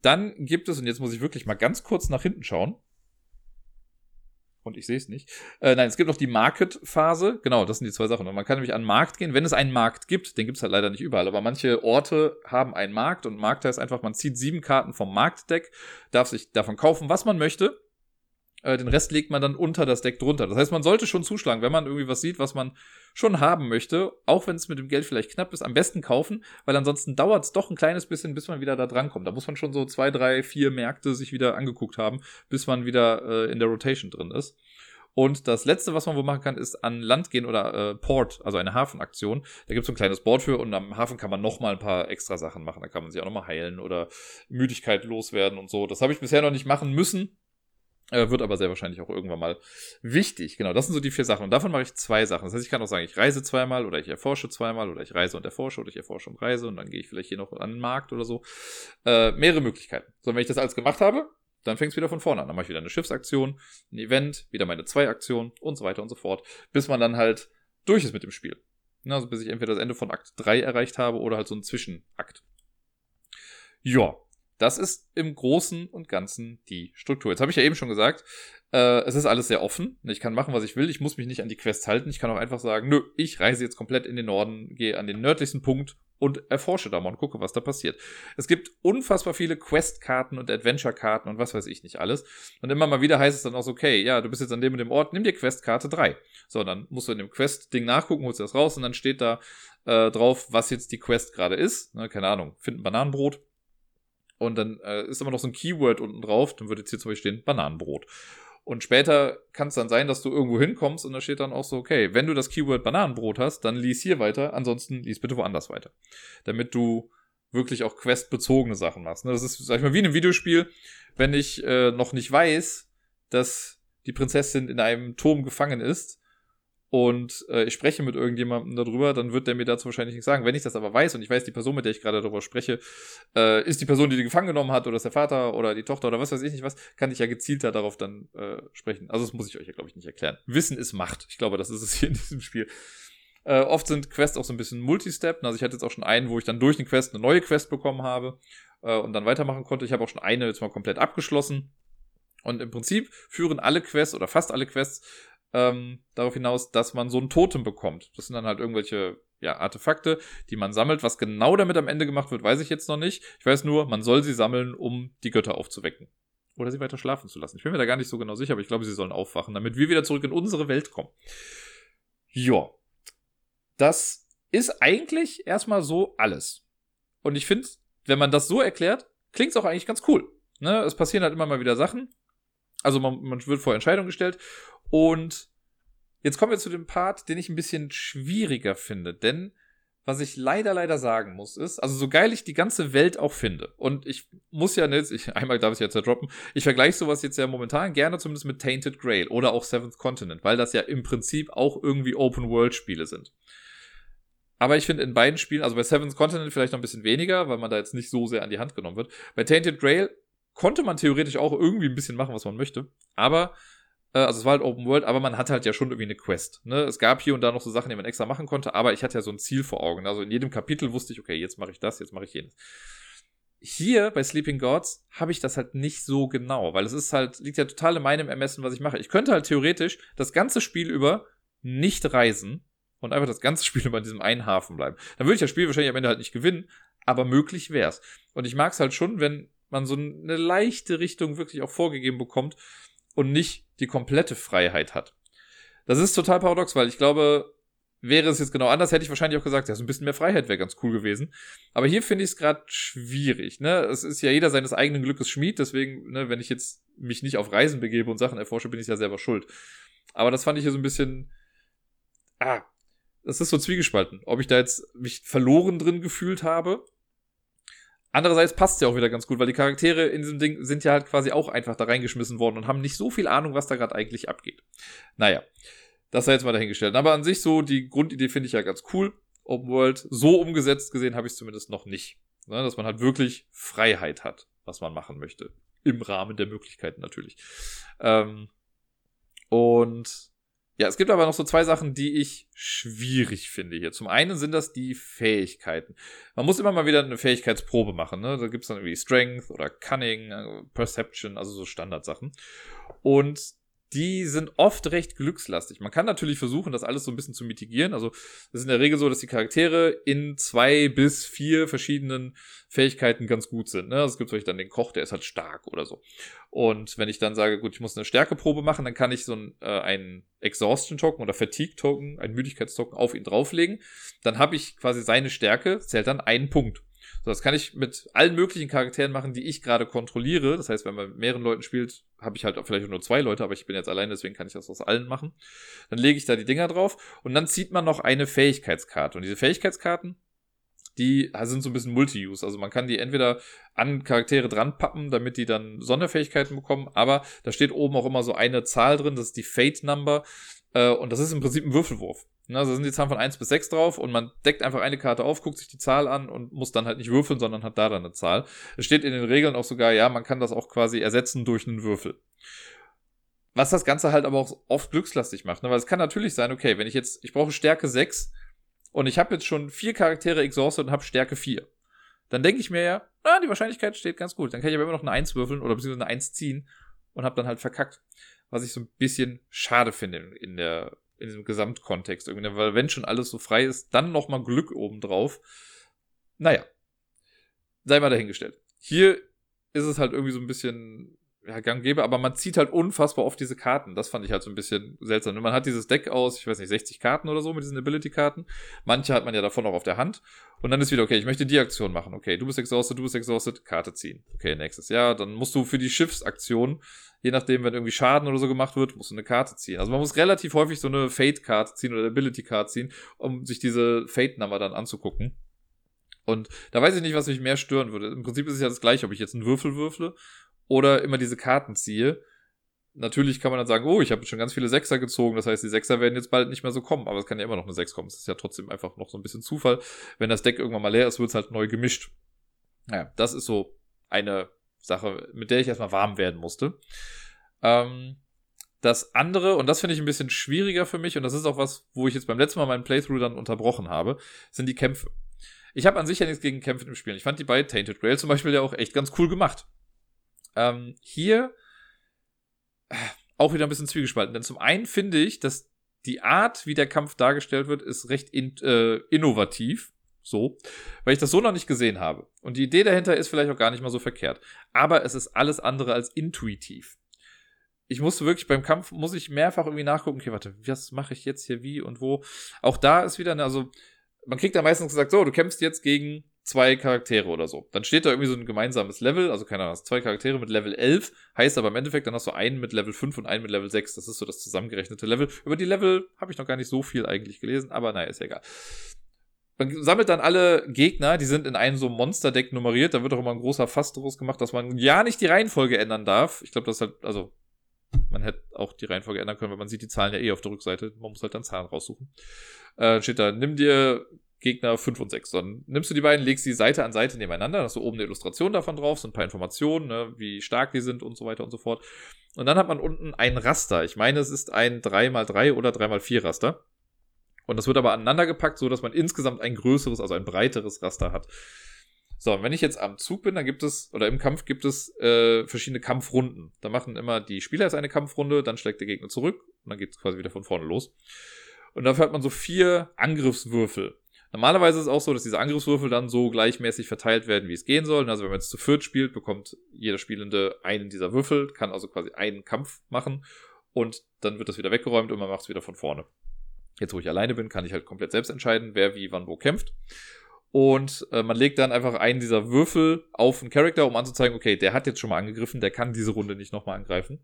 Dann gibt es, und jetzt muss ich wirklich mal ganz kurz nach hinten schauen, und ich sehe es nicht. Äh, nein, es gibt noch die Market-Phase. Genau, das sind die zwei Sachen. Und man kann nämlich an den Markt gehen, wenn es einen Markt gibt. Den gibt es halt leider nicht überall. Aber manche Orte haben einen Markt. Und Markt heißt einfach, man zieht sieben Karten vom Marktdeck, darf sich davon kaufen, was man möchte. Äh, den Rest legt man dann unter das Deck drunter. Das heißt, man sollte schon zuschlagen, wenn man irgendwie was sieht, was man schon haben möchte, auch wenn es mit dem Geld vielleicht knapp ist, am besten kaufen, weil ansonsten dauert es doch ein kleines bisschen, bis man wieder da drankommt. Da muss man schon so zwei, drei, vier Märkte sich wieder angeguckt haben, bis man wieder äh, in der Rotation drin ist. Und das letzte, was man wohl machen kann, ist an Land gehen oder äh, Port, also eine Hafenaktion. Da gibt es so ein kleines Board für und am Hafen kann man nochmal ein paar extra Sachen machen. Da kann man sich auch nochmal heilen oder Müdigkeit loswerden und so. Das habe ich bisher noch nicht machen müssen. Äh, wird aber sehr wahrscheinlich auch irgendwann mal wichtig. Genau, das sind so die vier Sachen. Und davon mache ich zwei Sachen. Das heißt, ich kann auch sagen, ich reise zweimal oder ich erforsche zweimal oder ich reise und erforsche oder ich erforsche und reise und dann gehe ich vielleicht hier noch an den Markt oder so. Äh, mehrere Möglichkeiten. So, wenn ich das alles gemacht habe, dann fängt es wieder von vorne an. Dann mache ich wieder eine Schiffsaktion, ein Event, wieder meine zwei Aktionen und so weiter und so fort, bis man dann halt durch ist mit dem Spiel. Also bis ich entweder das Ende von Akt 3 erreicht habe oder halt so einen Zwischenakt. Ja, das ist im Großen und Ganzen die Struktur. Jetzt habe ich ja eben schon gesagt, äh, es ist alles sehr offen. Ich kann machen, was ich will. Ich muss mich nicht an die Quests halten. Ich kann auch einfach sagen, nö, ich reise jetzt komplett in den Norden, gehe an den nördlichsten Punkt und erforsche da mal und gucke, was da passiert. Es gibt unfassbar viele Quest-Karten und Adventure-Karten und was weiß ich nicht alles. Und immer mal wieder heißt es dann auch so, okay, ja, du bist jetzt an dem und dem Ort, nimm dir Quest-Karte 3. So, dann musst du in dem Quest-Ding nachgucken, holst das raus und dann steht da äh, drauf, was jetzt die Quest gerade ist. Ne, keine Ahnung, finden Bananenbrot und dann äh, ist immer noch so ein Keyword unten drauf, dann würde jetzt hier zum Beispiel stehen Bananenbrot. Und später kann es dann sein, dass du irgendwo hinkommst und da steht dann auch so, okay, wenn du das Keyword Bananenbrot hast, dann lies hier weiter, ansonsten lies bitte woanders weiter. Damit du wirklich auch questbezogene Sachen machst. Ne? Das ist, sag ich mal, wie in einem Videospiel, wenn ich äh, noch nicht weiß, dass die Prinzessin in einem Turm gefangen ist, und äh, ich spreche mit irgendjemandem darüber, dann wird der mir dazu wahrscheinlich nichts sagen. Wenn ich das aber weiß und ich weiß, die Person, mit der ich gerade darüber spreche, äh, ist die Person, die die gefangen genommen hat oder ist der Vater oder die Tochter oder was weiß ich nicht was, kann ich ja gezielter darauf dann äh, sprechen. Also das muss ich euch ja, glaube ich, nicht erklären. Wissen ist Macht. Ich glaube, das ist es hier in diesem Spiel. Äh, oft sind Quests auch so ein bisschen Multistep. Also ich hatte jetzt auch schon einen, wo ich dann durch eine Quest eine neue Quest bekommen habe äh, und dann weitermachen konnte. Ich habe auch schon eine jetzt mal komplett abgeschlossen. Und im Prinzip führen alle Quests oder fast alle Quests ähm, darauf hinaus, dass man so ein Totem bekommt. Das sind dann halt irgendwelche ja, Artefakte, die man sammelt. Was genau damit am Ende gemacht wird, weiß ich jetzt noch nicht. Ich weiß nur, man soll sie sammeln, um die Götter aufzuwecken. Oder sie weiter schlafen zu lassen. Ich bin mir da gar nicht so genau sicher, aber ich glaube, sie sollen aufwachen, damit wir wieder zurück in unsere Welt kommen. Ja. Das ist eigentlich erstmal so alles. Und ich finde, wenn man das so erklärt, klingt es auch eigentlich ganz cool. Ne? Es passieren halt immer mal wieder Sachen. Also man, man wird vor Entscheidungen gestellt und jetzt kommen wir zu dem Part, den ich ein bisschen schwieriger finde, denn was ich leider, leider sagen muss, ist, also so geil ich die ganze Welt auch finde, und ich muss ja nicht, ich, einmal darf ich jetzt ja droppen, ich vergleiche sowas jetzt ja momentan gerne zumindest mit Tainted Grail oder auch Seventh Continent, weil das ja im Prinzip auch irgendwie Open-World-Spiele sind. Aber ich finde in beiden Spielen, also bei Seventh Continent vielleicht noch ein bisschen weniger, weil man da jetzt nicht so sehr an die Hand genommen wird. Bei Tainted Grail konnte man theoretisch auch irgendwie ein bisschen machen, was man möchte. Aber also es war halt Open World, aber man hatte halt ja schon irgendwie eine Quest. Ne? Es gab hier und da noch so Sachen, die man extra machen konnte, aber ich hatte ja so ein Ziel vor Augen. Also in jedem Kapitel wusste ich, okay, jetzt mache ich das, jetzt mache ich jenes. Hier bei Sleeping Gods habe ich das halt nicht so genau, weil es ist halt, liegt ja total in meinem Ermessen, was ich mache. Ich könnte halt theoretisch das ganze Spiel über nicht reisen und einfach das ganze Spiel über in diesem einen Hafen bleiben. Dann würde ich das Spiel wahrscheinlich am Ende halt nicht gewinnen, aber möglich wär's. Und ich mag es halt schon, wenn man so eine leichte Richtung wirklich auch vorgegeben bekommt und nicht die komplette Freiheit hat. Das ist total paradox, weil ich glaube, wäre es jetzt genau anders, hätte ich wahrscheinlich auch gesagt, ja, so ein bisschen mehr Freiheit wäre ganz cool gewesen. Aber hier finde ich es gerade schwierig. Ne? Es ist ja jeder seines eigenen Glückes Schmied, deswegen, ne, wenn ich jetzt mich nicht auf Reisen begebe und Sachen erforsche, bin ich ja selber schuld. Aber das fand ich hier so ein bisschen. Ah, das ist so zwiegespalten. Ob ich da jetzt mich verloren drin gefühlt habe Andererseits passt es ja auch wieder ganz gut, weil die Charaktere in diesem Ding sind ja halt quasi auch einfach da reingeschmissen worden und haben nicht so viel Ahnung, was da gerade eigentlich abgeht. Naja, das sei jetzt mal dahingestellt. Aber an sich so, die Grundidee finde ich ja ganz cool. Open World, so umgesetzt gesehen habe ich es zumindest noch nicht. Ne, dass man halt wirklich Freiheit hat, was man machen möchte. Im Rahmen der Möglichkeiten natürlich. Ähm, und ja, es gibt aber noch so zwei Sachen, die ich schwierig finde hier. Zum einen sind das die Fähigkeiten. Man muss immer mal wieder eine Fähigkeitsprobe machen. Ne? Da gibt's dann irgendwie Strength oder Cunning, äh, Perception, also so Standardsachen. Und die sind oft recht glückslastig. Man kann natürlich versuchen, das alles so ein bisschen zu mitigieren. Also es ist in der Regel so, dass die Charaktere in zwei bis vier verschiedenen Fähigkeiten ganz gut sind. Ne? Also es gibt vielleicht dann den Koch, der ist halt stark oder so. Und wenn ich dann sage, gut, ich muss eine Stärkeprobe machen, dann kann ich so ein, äh, Exhaustion-Token oder Fatigue-Token, einen Müdigkeitstoken auf ihn drauflegen. Dann habe ich quasi seine Stärke, zählt dann einen Punkt. So, das kann ich mit allen möglichen Charakteren machen, die ich gerade kontrolliere. Das heißt, wenn man mit mehreren Leuten spielt, habe ich halt vielleicht nur zwei Leute, aber ich bin jetzt alleine, deswegen kann ich das aus allen machen. Dann lege ich da die Dinger drauf und dann zieht man noch eine Fähigkeitskarte. Und diese Fähigkeitskarten, die sind so ein bisschen Multi-Use. Also man kann die entweder an Charaktere dran pappen, damit die dann Sonderfähigkeiten bekommen, aber da steht oben auch immer so eine Zahl drin, das ist die Fate Number. Äh, und das ist im Prinzip ein Würfelwurf. Also sind die Zahlen von 1 bis 6 drauf und man deckt einfach eine Karte auf, guckt sich die Zahl an und muss dann halt nicht würfeln, sondern hat da dann eine Zahl. Es steht in den Regeln auch sogar, ja, man kann das auch quasi ersetzen durch einen Würfel. Was das Ganze halt aber auch oft glückslastig macht, ne? weil es kann natürlich sein, okay, wenn ich jetzt, ich brauche Stärke 6 und ich habe jetzt schon vier Charaktere exhausted und habe Stärke 4. Dann denke ich mir ja, ah, die Wahrscheinlichkeit steht ganz gut. Dann kann ich aber immer noch eine 1 würfeln oder beziehungsweise eine 1 ziehen und habe dann halt verkackt. Was ich so ein bisschen schade finde in der in diesem Gesamtkontext irgendwie, weil wenn schon alles so frei ist, dann nochmal Glück obendrauf. Naja, sei mal dahingestellt. Hier ist es halt irgendwie so ein bisschen ja, gang gäbe, aber man zieht halt unfassbar oft diese Karten. Das fand ich halt so ein bisschen seltsam. Man hat dieses Deck aus, ich weiß nicht, 60 Karten oder so mit diesen Ability-Karten. Manche hat man ja davon noch auf der Hand. Und dann ist wieder, okay, ich möchte die Aktion machen. Okay, du bist exhausted, du bist exhausted, Karte ziehen. Okay, nächstes. Ja, dann musst du für die Schiffsaktion, je nachdem, wenn irgendwie Schaden oder so gemacht wird, musst du eine Karte ziehen. Also man muss relativ häufig so eine Fate-Karte ziehen oder Ability-Karte ziehen, um sich diese Fate-Nummer dann anzugucken. Und da weiß ich nicht, was mich mehr stören würde. Im Prinzip ist es ja das gleiche, ob ich jetzt einen Würfel würfle oder immer diese Karten ziehe. Natürlich kann man dann sagen, oh, ich habe schon ganz viele Sechser gezogen, das heißt, die Sechser werden jetzt bald nicht mehr so kommen, aber es kann ja immer noch eine Sechs kommen. Es ist ja trotzdem einfach noch so ein bisschen Zufall. Wenn das Deck irgendwann mal leer ist, wird es halt neu gemischt. Naja, das ist so eine Sache, mit der ich erstmal warm werden musste. Ähm, das andere, und das finde ich ein bisschen schwieriger für mich, und das ist auch was, wo ich jetzt beim letzten Mal meinen Playthrough dann unterbrochen habe, sind die Kämpfe. Ich habe an sich ja nichts gegen Kämpfe im Spiel. Ich fand die bei Tainted Grail zum Beispiel ja auch echt ganz cool gemacht. Ähm, hier äh, auch wieder ein bisschen zwiegespalten. Denn zum einen finde ich, dass die Art, wie der Kampf dargestellt wird, ist recht in, äh, innovativ. So, weil ich das so noch nicht gesehen habe. Und die Idee dahinter ist vielleicht auch gar nicht mal so verkehrt. Aber es ist alles andere als intuitiv. Ich musste wirklich beim Kampf, muss ich mehrfach irgendwie nachgucken, okay, warte, was mache ich jetzt hier wie und wo? Auch da ist wieder, also, man kriegt da meistens gesagt, so, du kämpfst jetzt gegen zwei Charaktere oder so. Dann steht da irgendwie so ein gemeinsames Level, also keine Ahnung, zwei Charaktere mit Level 11, heißt aber im Endeffekt, dann hast du einen mit Level 5 und einen mit Level 6. Das ist so das zusammengerechnete Level. Über die Level habe ich noch gar nicht so viel eigentlich gelesen, aber naja, ist ja egal. Man sammelt dann alle Gegner, die sind in einem so Monster-Deck nummeriert. Da wird auch immer ein großer Fass draus gemacht, dass man ja nicht die Reihenfolge ändern darf. Ich glaube, das ist halt, also, man hätte auch die Reihenfolge ändern können, weil man sieht die Zahlen ja eh auf der Rückseite. Man muss halt dann Zahlen raussuchen. Äh, steht da, nimm dir Gegner 5 und 6. Dann nimmst du die beiden, legst sie Seite an Seite nebeneinander, hast du oben eine Illustration davon drauf, so ein paar Informationen, ne, wie stark die sind und so weiter und so fort. Und dann hat man unten ein Raster. Ich meine, es ist ein 3x3 oder 3x4 Raster. Und das wird aber aneinander gepackt, so dass man insgesamt ein größeres, also ein breiteres Raster hat. So, und wenn ich jetzt am Zug bin, dann gibt es, oder im Kampf gibt es äh, verschiedene Kampfrunden. Da machen immer die Spieler jetzt eine Kampfrunde, dann schlägt der Gegner zurück und dann geht es quasi wieder von vorne los. Und dafür hat man so vier Angriffswürfel. Normalerweise ist es auch so, dass diese Angriffswürfel dann so gleichmäßig verteilt werden, wie es gehen soll. Also wenn man jetzt zu viert spielt, bekommt jeder Spielende einen dieser Würfel, kann also quasi einen Kampf machen und dann wird das wieder weggeräumt und man macht es wieder von vorne. Jetzt, wo ich alleine bin, kann ich halt komplett selbst entscheiden, wer wie, wann, wo kämpft. Und äh, man legt dann einfach einen dieser Würfel auf einen Charakter, um anzuzeigen, okay, der hat jetzt schon mal angegriffen, der kann diese Runde nicht nochmal angreifen.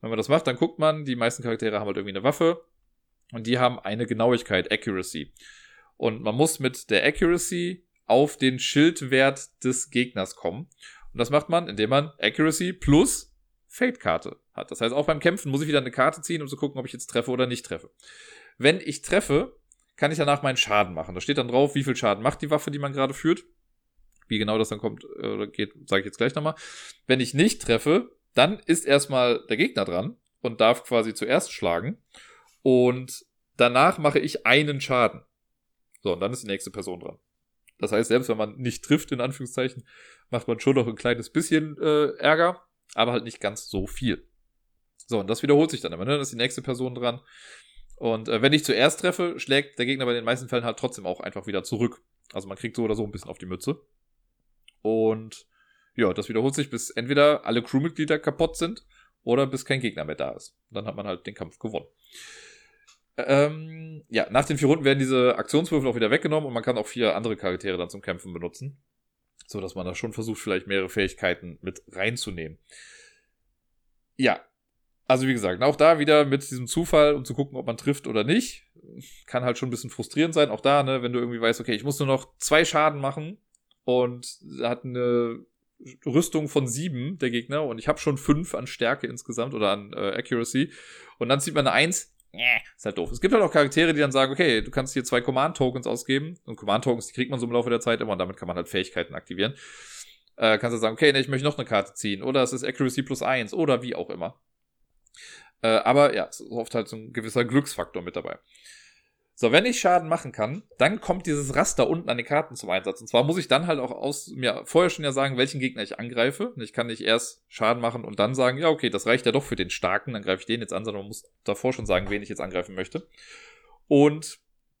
Wenn man das macht, dann guckt man, die meisten Charaktere haben halt irgendwie eine Waffe und die haben eine Genauigkeit, Accuracy. Und man muss mit der Accuracy auf den Schildwert des Gegners kommen. Und das macht man, indem man Accuracy plus Fate-Karte hat. Das heißt, auch beim Kämpfen muss ich wieder eine Karte ziehen, um zu gucken, ob ich jetzt treffe oder nicht treffe. Wenn ich treffe, kann ich danach meinen Schaden machen. Da steht dann drauf, wie viel Schaden macht die Waffe, die man gerade führt. Wie genau das dann kommt äh, oder geht, sage ich jetzt gleich nochmal. Wenn ich nicht treffe, dann ist erstmal der Gegner dran und darf quasi zuerst schlagen. Und danach mache ich einen Schaden. So, und dann ist die nächste Person dran. Das heißt, selbst wenn man nicht trifft, in Anführungszeichen, macht man schon noch ein kleines bisschen äh, Ärger, aber halt nicht ganz so viel. So, und das wiederholt sich dann immer, ne? Dann ist die nächste Person dran. Und äh, wenn ich zuerst treffe, schlägt der Gegner bei den meisten Fällen halt trotzdem auch einfach wieder zurück. Also man kriegt so oder so ein bisschen auf die Mütze. Und ja, das wiederholt sich, bis entweder alle Crewmitglieder kaputt sind oder bis kein Gegner mehr da ist. Dann hat man halt den Kampf gewonnen. Ähm, ja, nach den vier Runden werden diese Aktionswürfel auch wieder weggenommen und man kann auch vier andere Charaktere dann zum Kämpfen benutzen. So dass man da schon versucht, vielleicht mehrere Fähigkeiten mit reinzunehmen. Ja, also wie gesagt, auch da wieder mit diesem Zufall, um zu gucken, ob man trifft oder nicht. Kann halt schon ein bisschen frustrierend sein. Auch da, ne, wenn du irgendwie weißt, okay, ich muss nur noch zwei Schaden machen und hat eine Rüstung von sieben, der Gegner, und ich habe schon fünf an Stärke insgesamt oder an äh, Accuracy. Und dann zieht man eine Eins. Nee, ist halt doof. Es gibt halt auch Charaktere, die dann sagen, okay, du kannst hier zwei Command-Tokens ausgeben. Und Command-Tokens, die kriegt man so im Laufe der Zeit immer und damit kann man halt Fähigkeiten aktivieren. Äh, kannst du sagen, okay, nee, ich möchte noch eine Karte ziehen. Oder es ist Accuracy plus eins oder wie auch immer. Äh, aber ja, es ist oft halt so ein gewisser Glücksfaktor mit dabei. So, wenn ich Schaden machen kann, dann kommt dieses Raster unten an den Karten zum Einsatz. Und zwar muss ich dann halt auch aus mir vorher schon ja sagen, welchen Gegner ich angreife. Ich kann nicht erst Schaden machen und dann sagen, ja, okay, das reicht ja doch für den Starken, dann greife ich den jetzt an, sondern man muss davor schon sagen, wen ich jetzt angreifen möchte. Und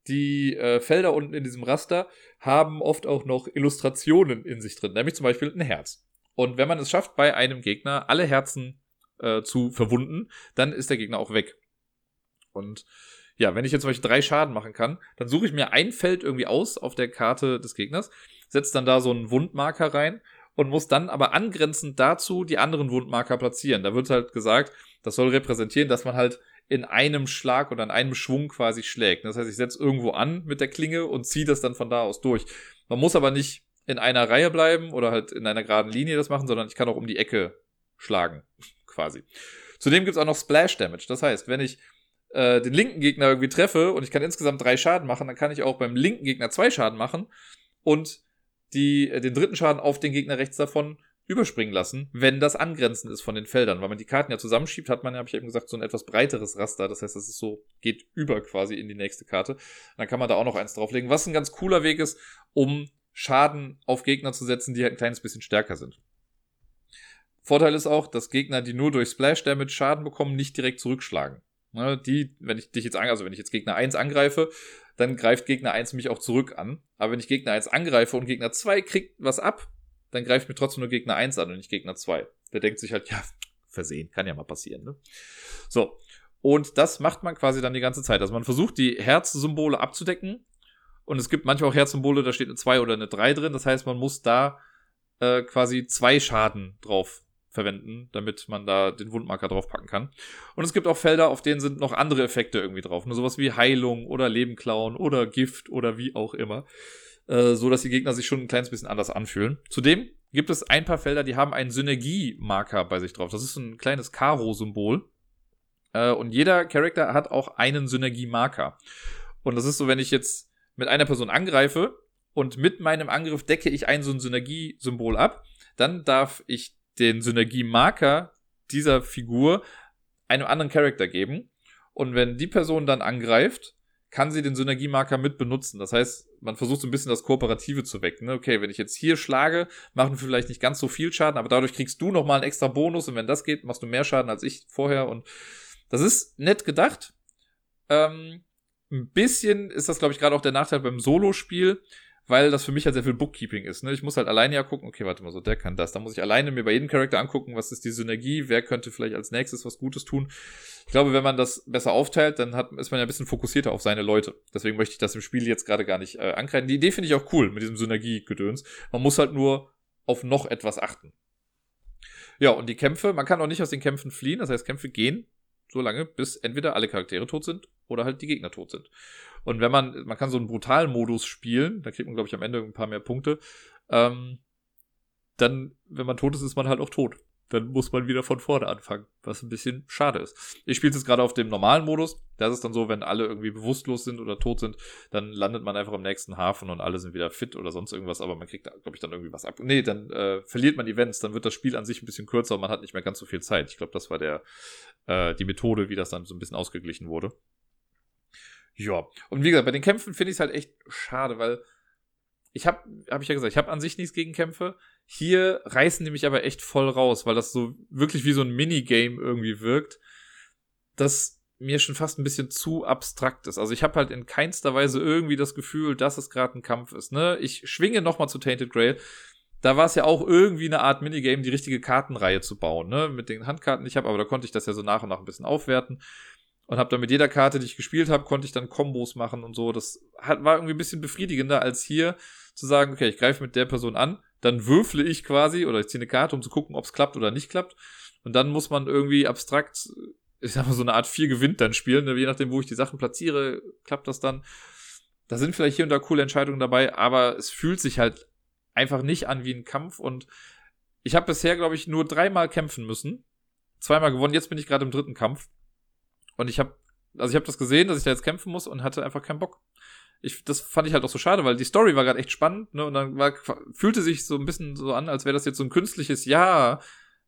die äh, Felder unten in diesem Raster haben oft auch noch Illustrationen in sich drin, nämlich zum Beispiel ein Herz. Und wenn man es schafft, bei einem Gegner alle Herzen äh, zu verwunden, dann ist der Gegner auch weg. Und ja, wenn ich jetzt zum Beispiel drei Schaden machen kann, dann suche ich mir ein Feld irgendwie aus auf der Karte des Gegners, setze dann da so einen Wundmarker rein und muss dann aber angrenzend dazu die anderen Wundmarker platzieren. Da wird halt gesagt, das soll repräsentieren, dass man halt in einem Schlag oder in einem Schwung quasi schlägt. Das heißt, ich setze irgendwo an mit der Klinge und ziehe das dann von da aus durch. Man muss aber nicht in einer Reihe bleiben oder halt in einer geraden Linie das machen, sondern ich kann auch um die Ecke schlagen quasi. Zudem gibt es auch noch Splash Damage. Das heißt, wenn ich äh, den linken Gegner irgendwie treffe und ich kann insgesamt drei Schaden machen, dann kann ich auch beim linken Gegner zwei Schaden machen und die, äh, den dritten Schaden auf den Gegner rechts davon überspringen lassen, wenn das angrenzend ist von den Feldern. Weil man die Karten ja zusammenschiebt, hat man ja, habe ich eben gesagt, so ein etwas breiteres Raster. Das heißt, das ist so, geht über quasi in die nächste Karte. Dann kann man da auch noch eins drauflegen, was ein ganz cooler Weg ist, um Schaden auf Gegner zu setzen, die halt ein kleines bisschen stärker sind. Vorteil ist auch, dass Gegner, die nur durch Splash Damage Schaden bekommen, nicht direkt zurückschlagen. Ne, die, wenn ich dich jetzt, also wenn ich jetzt Gegner 1 angreife, dann greift Gegner 1 mich auch zurück an. Aber wenn ich Gegner 1 angreife und Gegner 2 kriegt was ab, dann greift mir trotzdem nur Gegner 1 an und nicht Gegner 2. Der denkt sich halt, ja, versehen, kann ja mal passieren, ne? So. Und das macht man quasi dann die ganze Zeit. Also man versucht, die Herzsymbole abzudecken. Und es gibt manchmal auch Herzsymbole, da steht eine 2 oder eine 3 drin. Das heißt, man muss da äh, quasi zwei Schaden drauf verwenden, damit man da den Wundmarker draufpacken kann. Und es gibt auch Felder, auf denen sind noch andere Effekte irgendwie drauf. Nur sowas wie Heilung oder Leben klauen oder Gift oder wie auch immer. Äh, so dass die Gegner sich schon ein kleines bisschen anders anfühlen. Zudem gibt es ein paar Felder, die haben einen Synergie-Marker bei sich drauf. Das ist ein kleines Karo-Symbol. Äh, und jeder Charakter hat auch einen Synergie-Marker. Und das ist so, wenn ich jetzt mit einer Person angreife und mit meinem Angriff decke ich ein so ein Synergie-Symbol ab, dann darf ich den Synergie-Marker dieser Figur einem anderen Charakter geben. Und wenn die Person dann angreift, kann sie den Synergiemarker mit benutzen. Das heißt, man versucht so ein bisschen das Kooperative zu wecken. Ne? Okay, wenn ich jetzt hier schlage, machen wir vielleicht nicht ganz so viel Schaden, aber dadurch kriegst du nochmal einen extra Bonus und wenn das geht, machst du mehr Schaden als ich vorher. Und das ist nett gedacht. Ähm, ein bisschen ist das, glaube ich, gerade auch der Nachteil beim Solo-Spiel weil das für mich halt sehr viel Bookkeeping ist. Ne? Ich muss halt alleine ja gucken, okay, warte mal, so der kann das. Da muss ich alleine mir bei jedem Charakter angucken, was ist die Synergie, wer könnte vielleicht als nächstes was Gutes tun. Ich glaube, wenn man das besser aufteilt, dann hat, ist man ja ein bisschen fokussierter auf seine Leute. Deswegen möchte ich das im Spiel jetzt gerade gar nicht äh, ankreiden. Die Idee finde ich auch cool mit diesem Synergie-Gedöns. Man muss halt nur auf noch etwas achten. Ja, und die Kämpfe, man kann auch nicht aus den Kämpfen fliehen, das heißt, Kämpfe gehen so lange, bis entweder alle Charaktere tot sind oder halt die Gegner tot sind. Und wenn man, man kann so einen brutalen Modus spielen, da kriegt man, glaube ich, am Ende ein paar mehr Punkte. Ähm, dann, wenn man tot ist, ist man halt auch tot. Dann muss man wieder von vorne anfangen, was ein bisschen schade ist. Ich spiele jetzt gerade auf dem normalen Modus. Das ist dann so, wenn alle irgendwie bewusstlos sind oder tot sind, dann landet man einfach im nächsten Hafen und alle sind wieder fit oder sonst irgendwas, aber man kriegt, glaube ich, dann irgendwie was ab. Nee, dann äh, verliert man Events, dann wird das Spiel an sich ein bisschen kürzer und man hat nicht mehr ganz so viel Zeit. Ich glaube, das war der, äh, die Methode, wie das dann so ein bisschen ausgeglichen wurde. Ja, und wie gesagt, bei den Kämpfen finde ich es halt echt schade, weil ich habe, habe ich ja gesagt, ich habe an sich nichts gegen Kämpfe. Hier reißen die mich aber echt voll raus, weil das so wirklich wie so ein Minigame irgendwie wirkt. das mir schon fast ein bisschen zu abstrakt ist. Also ich habe halt in keinster Weise irgendwie das Gefühl, dass es gerade ein Kampf ist. Ne? Ich schwinge nochmal zu Tainted Grail. Da war es ja auch irgendwie eine Art Minigame, die richtige Kartenreihe zu bauen, ne? Mit den Handkarten, die ich habe, aber da konnte ich das ja so nach und nach ein bisschen aufwerten. Und habe dann mit jeder Karte, die ich gespielt habe, konnte ich dann Kombos machen und so. Das hat, war irgendwie ein bisschen befriedigender, als hier zu sagen, okay, ich greife mit der Person an, dann würfle ich quasi oder ich ziehe eine Karte, um zu gucken, ob es klappt oder nicht klappt. Und dann muss man irgendwie abstrakt ich sag mal, so eine Art vier gewinnt dann spielen, ne? je nachdem, wo ich die Sachen platziere, klappt das dann. Da sind vielleicht hier und da coole Entscheidungen dabei, aber es fühlt sich halt einfach nicht an wie ein Kampf und ich habe bisher, glaube ich, nur dreimal kämpfen müssen. Zweimal gewonnen, jetzt bin ich gerade im dritten Kampf. Und ich habe, also ich habe das gesehen, dass ich da jetzt kämpfen muss und hatte einfach keinen Bock. Ich, das fand ich halt auch so schade, weil die Story war gerade echt spannend, ne? Und dann war, fühlte sich so ein bisschen so an, als wäre das jetzt so ein künstliches Ja,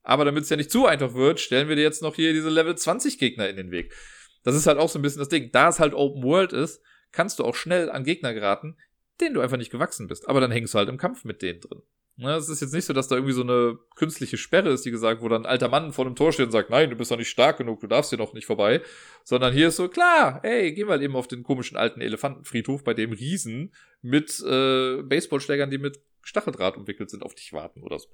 aber damit es ja nicht zu einfach wird, stellen wir dir jetzt noch hier diese Level 20 Gegner in den Weg. Das ist halt auch so ein bisschen das Ding. Da es halt Open World ist, kannst du auch schnell an Gegner geraten, denen du einfach nicht gewachsen bist. Aber dann hängst du halt im Kampf mit denen drin. Ne, es ist jetzt nicht so, dass da irgendwie so eine künstliche Sperre ist, die gesagt, wo dann ein alter Mann vor dem Tor steht und sagt, nein, du bist doch nicht stark genug, du darfst hier noch nicht vorbei. Sondern hier ist so, klar, ey, geh mal eben auf den komischen alten Elefantenfriedhof, bei dem Riesen mit äh, Baseballschlägern, die mit Stacheldraht umwickelt sind, auf dich warten oder so.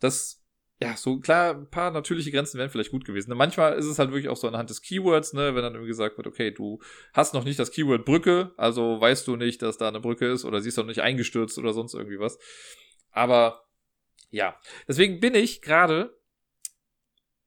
Das ja, so klar, ein paar natürliche Grenzen wären vielleicht gut gewesen. Manchmal ist es halt wirklich auch so anhand des Keywords, ne, wenn dann irgendwie gesagt wird, okay, du hast noch nicht das Keyword Brücke, also weißt du nicht, dass da eine Brücke ist oder sie ist noch nicht eingestürzt oder sonst irgendwie was. Aber ja, deswegen bin ich gerade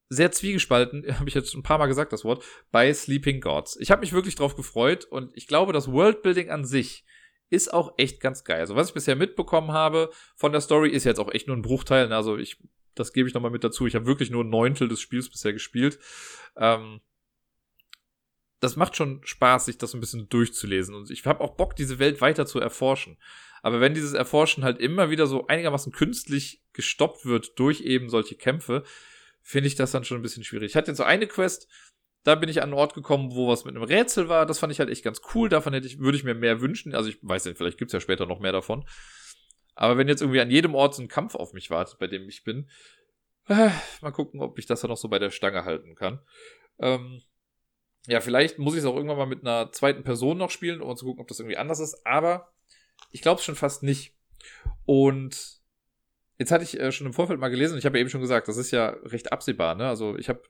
sehr zwiegespalten, habe ich jetzt ein paar Mal gesagt, das Wort, bei Sleeping Gods. Ich habe mich wirklich drauf gefreut und ich glaube, das Worldbuilding an sich ist auch echt ganz geil. Also was ich bisher mitbekommen habe von der Story ist jetzt auch echt nur ein Bruchteil. Ne? Also ich das gebe ich nochmal mit dazu. Ich habe wirklich nur ein Neuntel des Spiels bisher gespielt. Ähm, das macht schon Spaß, sich das ein bisschen durchzulesen. Und ich habe auch Bock, diese Welt weiter zu erforschen. Aber wenn dieses Erforschen halt immer wieder so einigermaßen künstlich gestoppt wird durch eben solche Kämpfe, finde ich das dann schon ein bisschen schwierig. Ich hatte jetzt so eine Quest, da bin ich an einen Ort gekommen, wo was mit einem Rätsel war. Das fand ich halt echt ganz cool. Davon hätte ich, würde ich mir mehr wünschen. Also ich weiß nicht, vielleicht gibt's ja später noch mehr davon. Aber wenn jetzt irgendwie an jedem Ort so ein Kampf auf mich wartet, bei dem ich bin, äh, mal gucken, ob ich das dann noch so bei der Stange halten kann. Ähm, ja, vielleicht muss ich es auch irgendwann mal mit einer zweiten Person noch spielen, um zu gucken, ob das irgendwie anders ist. Aber ich glaube es schon fast nicht. Und jetzt hatte ich äh, schon im Vorfeld mal gelesen, und ich habe ja eben schon gesagt, das ist ja recht absehbar. Ne? Also ich habe,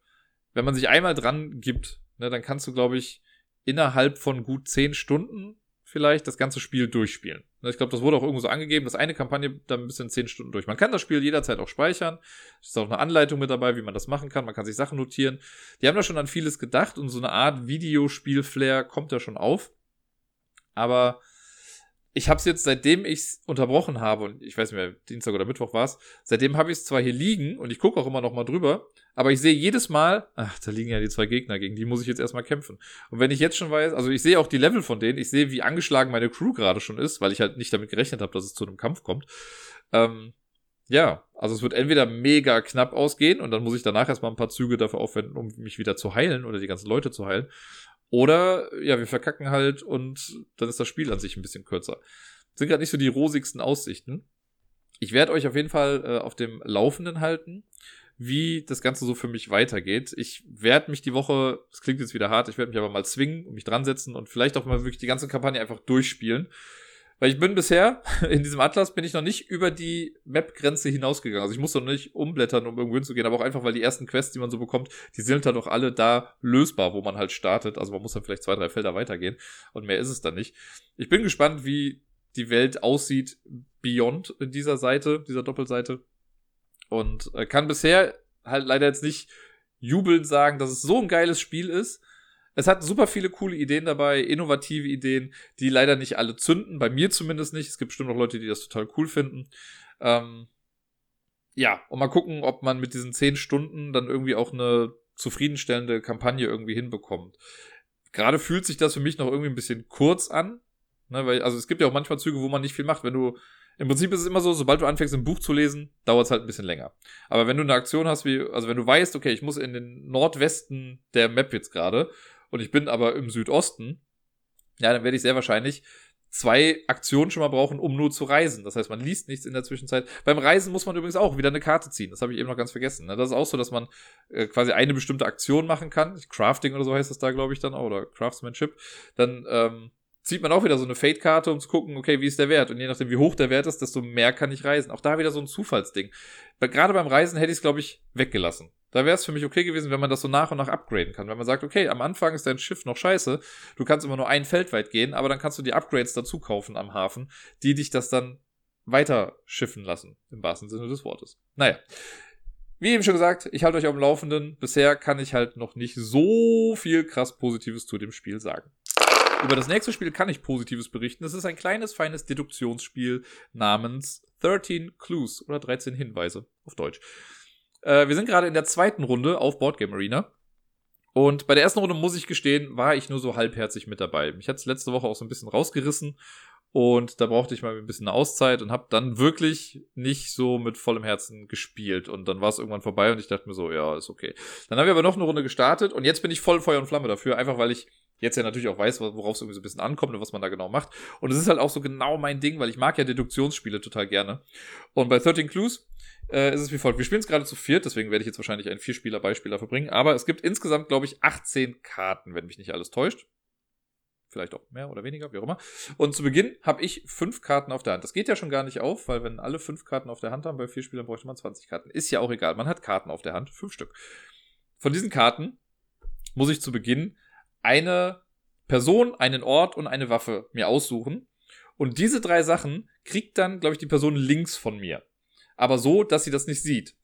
wenn man sich einmal dran gibt, ne, dann kannst du, glaube ich, innerhalb von gut zehn Stunden vielleicht das ganze Spiel durchspielen. Ich glaube, das wurde auch irgendwo so angegeben, dass eine Kampagne dann ein bisschen zehn Stunden durch. Man kann das Spiel jederzeit auch speichern. Es ist auch eine Anleitung mit dabei, wie man das machen kann. Man kann sich Sachen notieren. Die haben da schon an vieles gedacht und so eine Art Videospiel-Flair kommt da schon auf. Aber ich habe es jetzt, seitdem ich es unterbrochen habe, und ich weiß nicht mehr, Dienstag oder Mittwoch war es, seitdem habe ich es zwar hier liegen und ich gucke auch immer noch mal drüber, aber ich sehe jedes Mal, ach, da liegen ja die zwei Gegner, gegen die muss ich jetzt erstmal kämpfen. Und wenn ich jetzt schon weiß, also ich sehe auch die Level von denen, ich sehe, wie angeschlagen meine Crew gerade schon ist, weil ich halt nicht damit gerechnet habe, dass es zu einem Kampf kommt. Ähm, ja, also es wird entweder mega knapp ausgehen und dann muss ich danach erstmal ein paar Züge dafür aufwenden, um mich wieder zu heilen oder die ganzen Leute zu heilen. Oder, ja, wir verkacken halt und dann ist das Spiel an sich ein bisschen kürzer. Sind gerade nicht so die rosigsten Aussichten. Ich werde euch auf jeden Fall äh, auf dem Laufenden halten, wie das Ganze so für mich weitergeht. Ich werde mich die Woche, das klingt jetzt wieder hart, ich werde mich aber mal zwingen und mich dran setzen und vielleicht auch mal wirklich die ganze Kampagne einfach durchspielen weil ich bin bisher, in diesem Atlas bin ich noch nicht über die Map-Grenze hinausgegangen. Also ich muss noch nicht umblättern, um irgendwo hinzugehen, aber auch einfach, weil die ersten Quests, die man so bekommt, die sind halt auch alle da lösbar, wo man halt startet. Also man muss dann vielleicht zwei, drei Felder weitergehen und mehr ist es dann nicht. Ich bin gespannt, wie die Welt aussieht beyond dieser Seite, dieser Doppelseite. Und äh, kann bisher halt leider jetzt nicht jubelnd sagen, dass es so ein geiles Spiel ist. Es hat super viele coole Ideen dabei, innovative Ideen, die leider nicht alle zünden, bei mir zumindest nicht. Es gibt bestimmt noch Leute, die das total cool finden. Ähm, ja, und mal gucken, ob man mit diesen zehn Stunden dann irgendwie auch eine zufriedenstellende Kampagne irgendwie hinbekommt. Gerade fühlt sich das für mich noch irgendwie ein bisschen kurz an. Ne, weil, also es gibt ja auch manchmal Züge, wo man nicht viel macht. Wenn du, im Prinzip ist es immer so, sobald du anfängst, ein Buch zu lesen, dauert es halt ein bisschen länger. Aber wenn du eine Aktion hast, wie, also wenn du weißt, okay, ich muss in den Nordwesten der Map jetzt gerade und ich bin aber im Südosten, ja, dann werde ich sehr wahrscheinlich zwei Aktionen schon mal brauchen, um nur zu reisen. Das heißt, man liest nichts in der Zwischenzeit. Beim Reisen muss man übrigens auch wieder eine Karte ziehen. Das habe ich eben noch ganz vergessen. Ne? Das ist auch so, dass man äh, quasi eine bestimmte Aktion machen kann. Crafting oder so heißt das da, glaube ich, dann auch. Oder Craftsmanship. Dann ähm, zieht man auch wieder so eine Fate-Karte, um zu gucken, okay, wie ist der Wert? Und je nachdem, wie hoch der Wert ist, desto mehr kann ich reisen. Auch da wieder so ein Zufallsding. Gerade beim Reisen hätte ich es, glaube ich, weggelassen. Da wäre es für mich okay gewesen, wenn man das so nach und nach upgraden kann. Wenn man sagt, okay, am Anfang ist dein Schiff noch scheiße, du kannst immer nur ein Feld weit gehen, aber dann kannst du die Upgrades dazu kaufen am Hafen, die dich das dann weiter schiffen lassen, im wahrsten Sinne des Wortes. Naja. Wie eben schon gesagt, ich halte euch auf dem Laufenden. Bisher kann ich halt noch nicht so viel krass Positives zu dem Spiel sagen. Über das nächste Spiel kann ich Positives berichten. Es ist ein kleines, feines Deduktionsspiel namens 13 Clues oder 13 Hinweise auf Deutsch. Äh, wir sind gerade in der zweiten Runde auf Boardgame Arena. Und bei der ersten Runde, muss ich gestehen, war ich nur so halbherzig mit dabei. Mich hat es letzte Woche auch so ein bisschen rausgerissen. Und da brauchte ich mal ein bisschen Auszeit und habe dann wirklich nicht so mit vollem Herzen gespielt. Und dann war es irgendwann vorbei und ich dachte mir so, ja, ist okay. Dann haben wir aber noch eine Runde gestartet und jetzt bin ich voll Feuer und Flamme dafür, einfach weil ich jetzt ja natürlich auch weiß, worauf es irgendwie so ein bisschen ankommt und was man da genau macht. Und es ist halt auch so genau mein Ding, weil ich mag ja Deduktionsspiele total gerne. Und bei 13 Clues äh, ist es wie folgt. Wir spielen es gerade zu viert, deswegen werde ich jetzt wahrscheinlich einen Vierspieler-Beispieler verbringen. Aber es gibt insgesamt, glaube ich, 18 Karten, wenn mich nicht alles täuscht. Vielleicht auch mehr oder weniger, wie auch immer. Und zu Beginn habe ich fünf Karten auf der Hand. Das geht ja schon gar nicht auf, weil wenn alle fünf Karten auf der Hand haben, bei vier Spielern bräuchte man 20 Karten. Ist ja auch egal. Man hat Karten auf der Hand, fünf Stück. Von diesen Karten muss ich zu Beginn eine Person, einen Ort und eine Waffe mir aussuchen. Und diese drei Sachen kriegt dann, glaube ich, die Person links von mir aber so, dass sie das nicht sieht.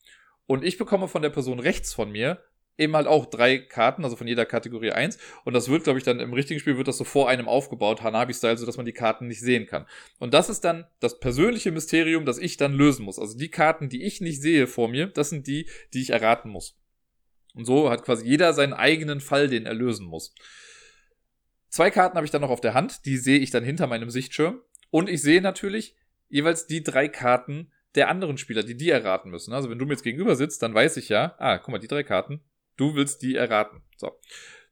Und ich bekomme von der Person rechts von mir eben halt auch drei Karten, also von jeder Kategorie eins. Und das wird, glaube ich, dann im richtigen Spiel wird das so vor einem aufgebaut, Hanabi-Style, so dass man die Karten nicht sehen kann. Und das ist dann das persönliche Mysterium, das ich dann lösen muss. Also die Karten, die ich nicht sehe vor mir, das sind die, die ich erraten muss. Und so hat quasi jeder seinen eigenen Fall, den er lösen muss. Zwei Karten habe ich dann noch auf der Hand, die sehe ich dann hinter meinem Sichtschirm. Und ich sehe natürlich jeweils die drei Karten, der anderen Spieler, die die erraten müssen. Also wenn du mir jetzt gegenüber sitzt, dann weiß ich ja, ah, guck mal, die drei Karten, du willst die erraten. So.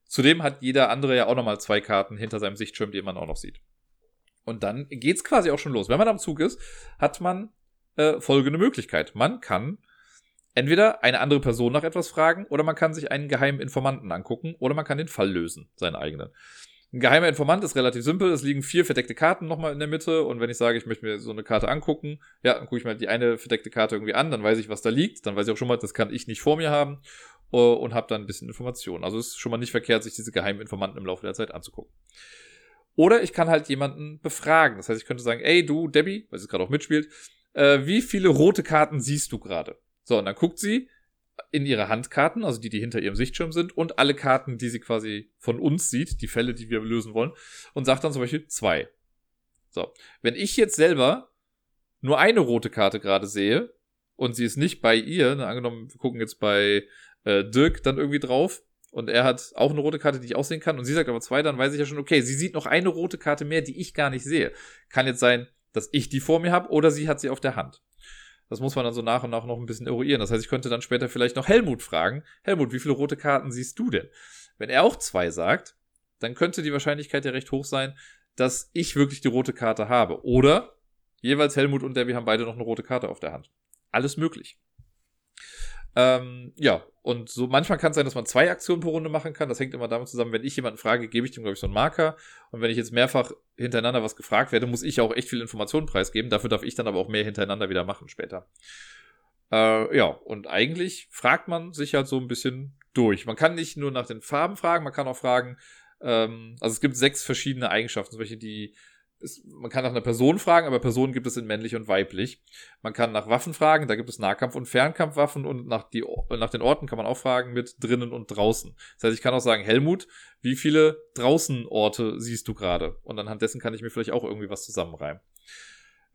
Zudem hat jeder andere ja auch nochmal zwei Karten hinter seinem Sichtschirm, die man auch noch sieht. Und dann geht's quasi auch schon los. Wenn man am Zug ist, hat man äh, folgende Möglichkeit. Man kann entweder eine andere Person nach etwas fragen oder man kann sich einen geheimen Informanten angucken oder man kann den Fall lösen, seinen eigenen. Ein geheimer Informant ist relativ simpel. Es liegen vier verdeckte Karten nochmal in der Mitte. Und wenn ich sage, ich möchte mir so eine Karte angucken, ja, dann gucke ich mir die eine verdeckte Karte irgendwie an, dann weiß ich, was da liegt. Dann weiß ich auch schon mal, das kann ich nicht vor mir haben. Uh, und habe dann ein bisschen Informationen. Also ist schon mal nicht verkehrt, sich diese geheimen Informanten im Laufe der Zeit anzugucken. Oder ich kann halt jemanden befragen. Das heißt, ich könnte sagen, ey, du, Debbie, weil sie gerade auch mitspielt, äh, wie viele rote Karten siehst du gerade? So, und dann guckt sie, in ihre Handkarten, also die, die hinter ihrem Sichtschirm sind, und alle Karten, die sie quasi von uns sieht, die Fälle, die wir lösen wollen, und sagt dann zum Beispiel zwei. So. Wenn ich jetzt selber nur eine rote Karte gerade sehe und sie ist nicht bei ihr, ne, angenommen, wir gucken jetzt bei äh, Dirk dann irgendwie drauf und er hat auch eine rote Karte, die ich auch sehen kann und sie sagt aber zwei, dann weiß ich ja schon, okay, sie sieht noch eine rote Karte mehr, die ich gar nicht sehe. Kann jetzt sein, dass ich die vor mir habe oder sie hat sie auf der Hand. Das muss man dann so nach und nach noch ein bisschen eruieren. Das heißt, ich könnte dann später vielleicht noch Helmut fragen. Helmut, wie viele rote Karten siehst du denn? Wenn er auch zwei sagt, dann könnte die Wahrscheinlichkeit ja recht hoch sein, dass ich wirklich die rote Karte habe. Oder jeweils Helmut und Debbie haben beide noch eine rote Karte auf der Hand. Alles möglich. Ähm, ja, und so manchmal kann es sein, dass man zwei Aktionen pro Runde machen kann. Das hängt immer damit zusammen, wenn ich jemanden frage, gebe ich dem, glaube ich, so einen Marker. Und wenn ich jetzt mehrfach hintereinander was gefragt werde, muss ich auch echt viel Informationen preisgeben. Dafür darf ich dann aber auch mehr hintereinander wieder machen später. Äh, ja, und eigentlich fragt man sich halt so ein bisschen durch. Man kann nicht nur nach den Farben fragen, man kann auch fragen, ähm, also es gibt sechs verschiedene Eigenschaften, solche, die ist, man kann nach einer Person fragen, aber Personen gibt es in männlich und weiblich. Man kann nach Waffen fragen, da gibt es Nahkampf- und Fernkampfwaffen und nach, die, nach den Orten kann man auch fragen mit drinnen und draußen. Das heißt, ich kann auch sagen, Helmut, wie viele Draußenorte siehst du gerade? Und anhand dessen kann ich mir vielleicht auch irgendwie was zusammenreimen.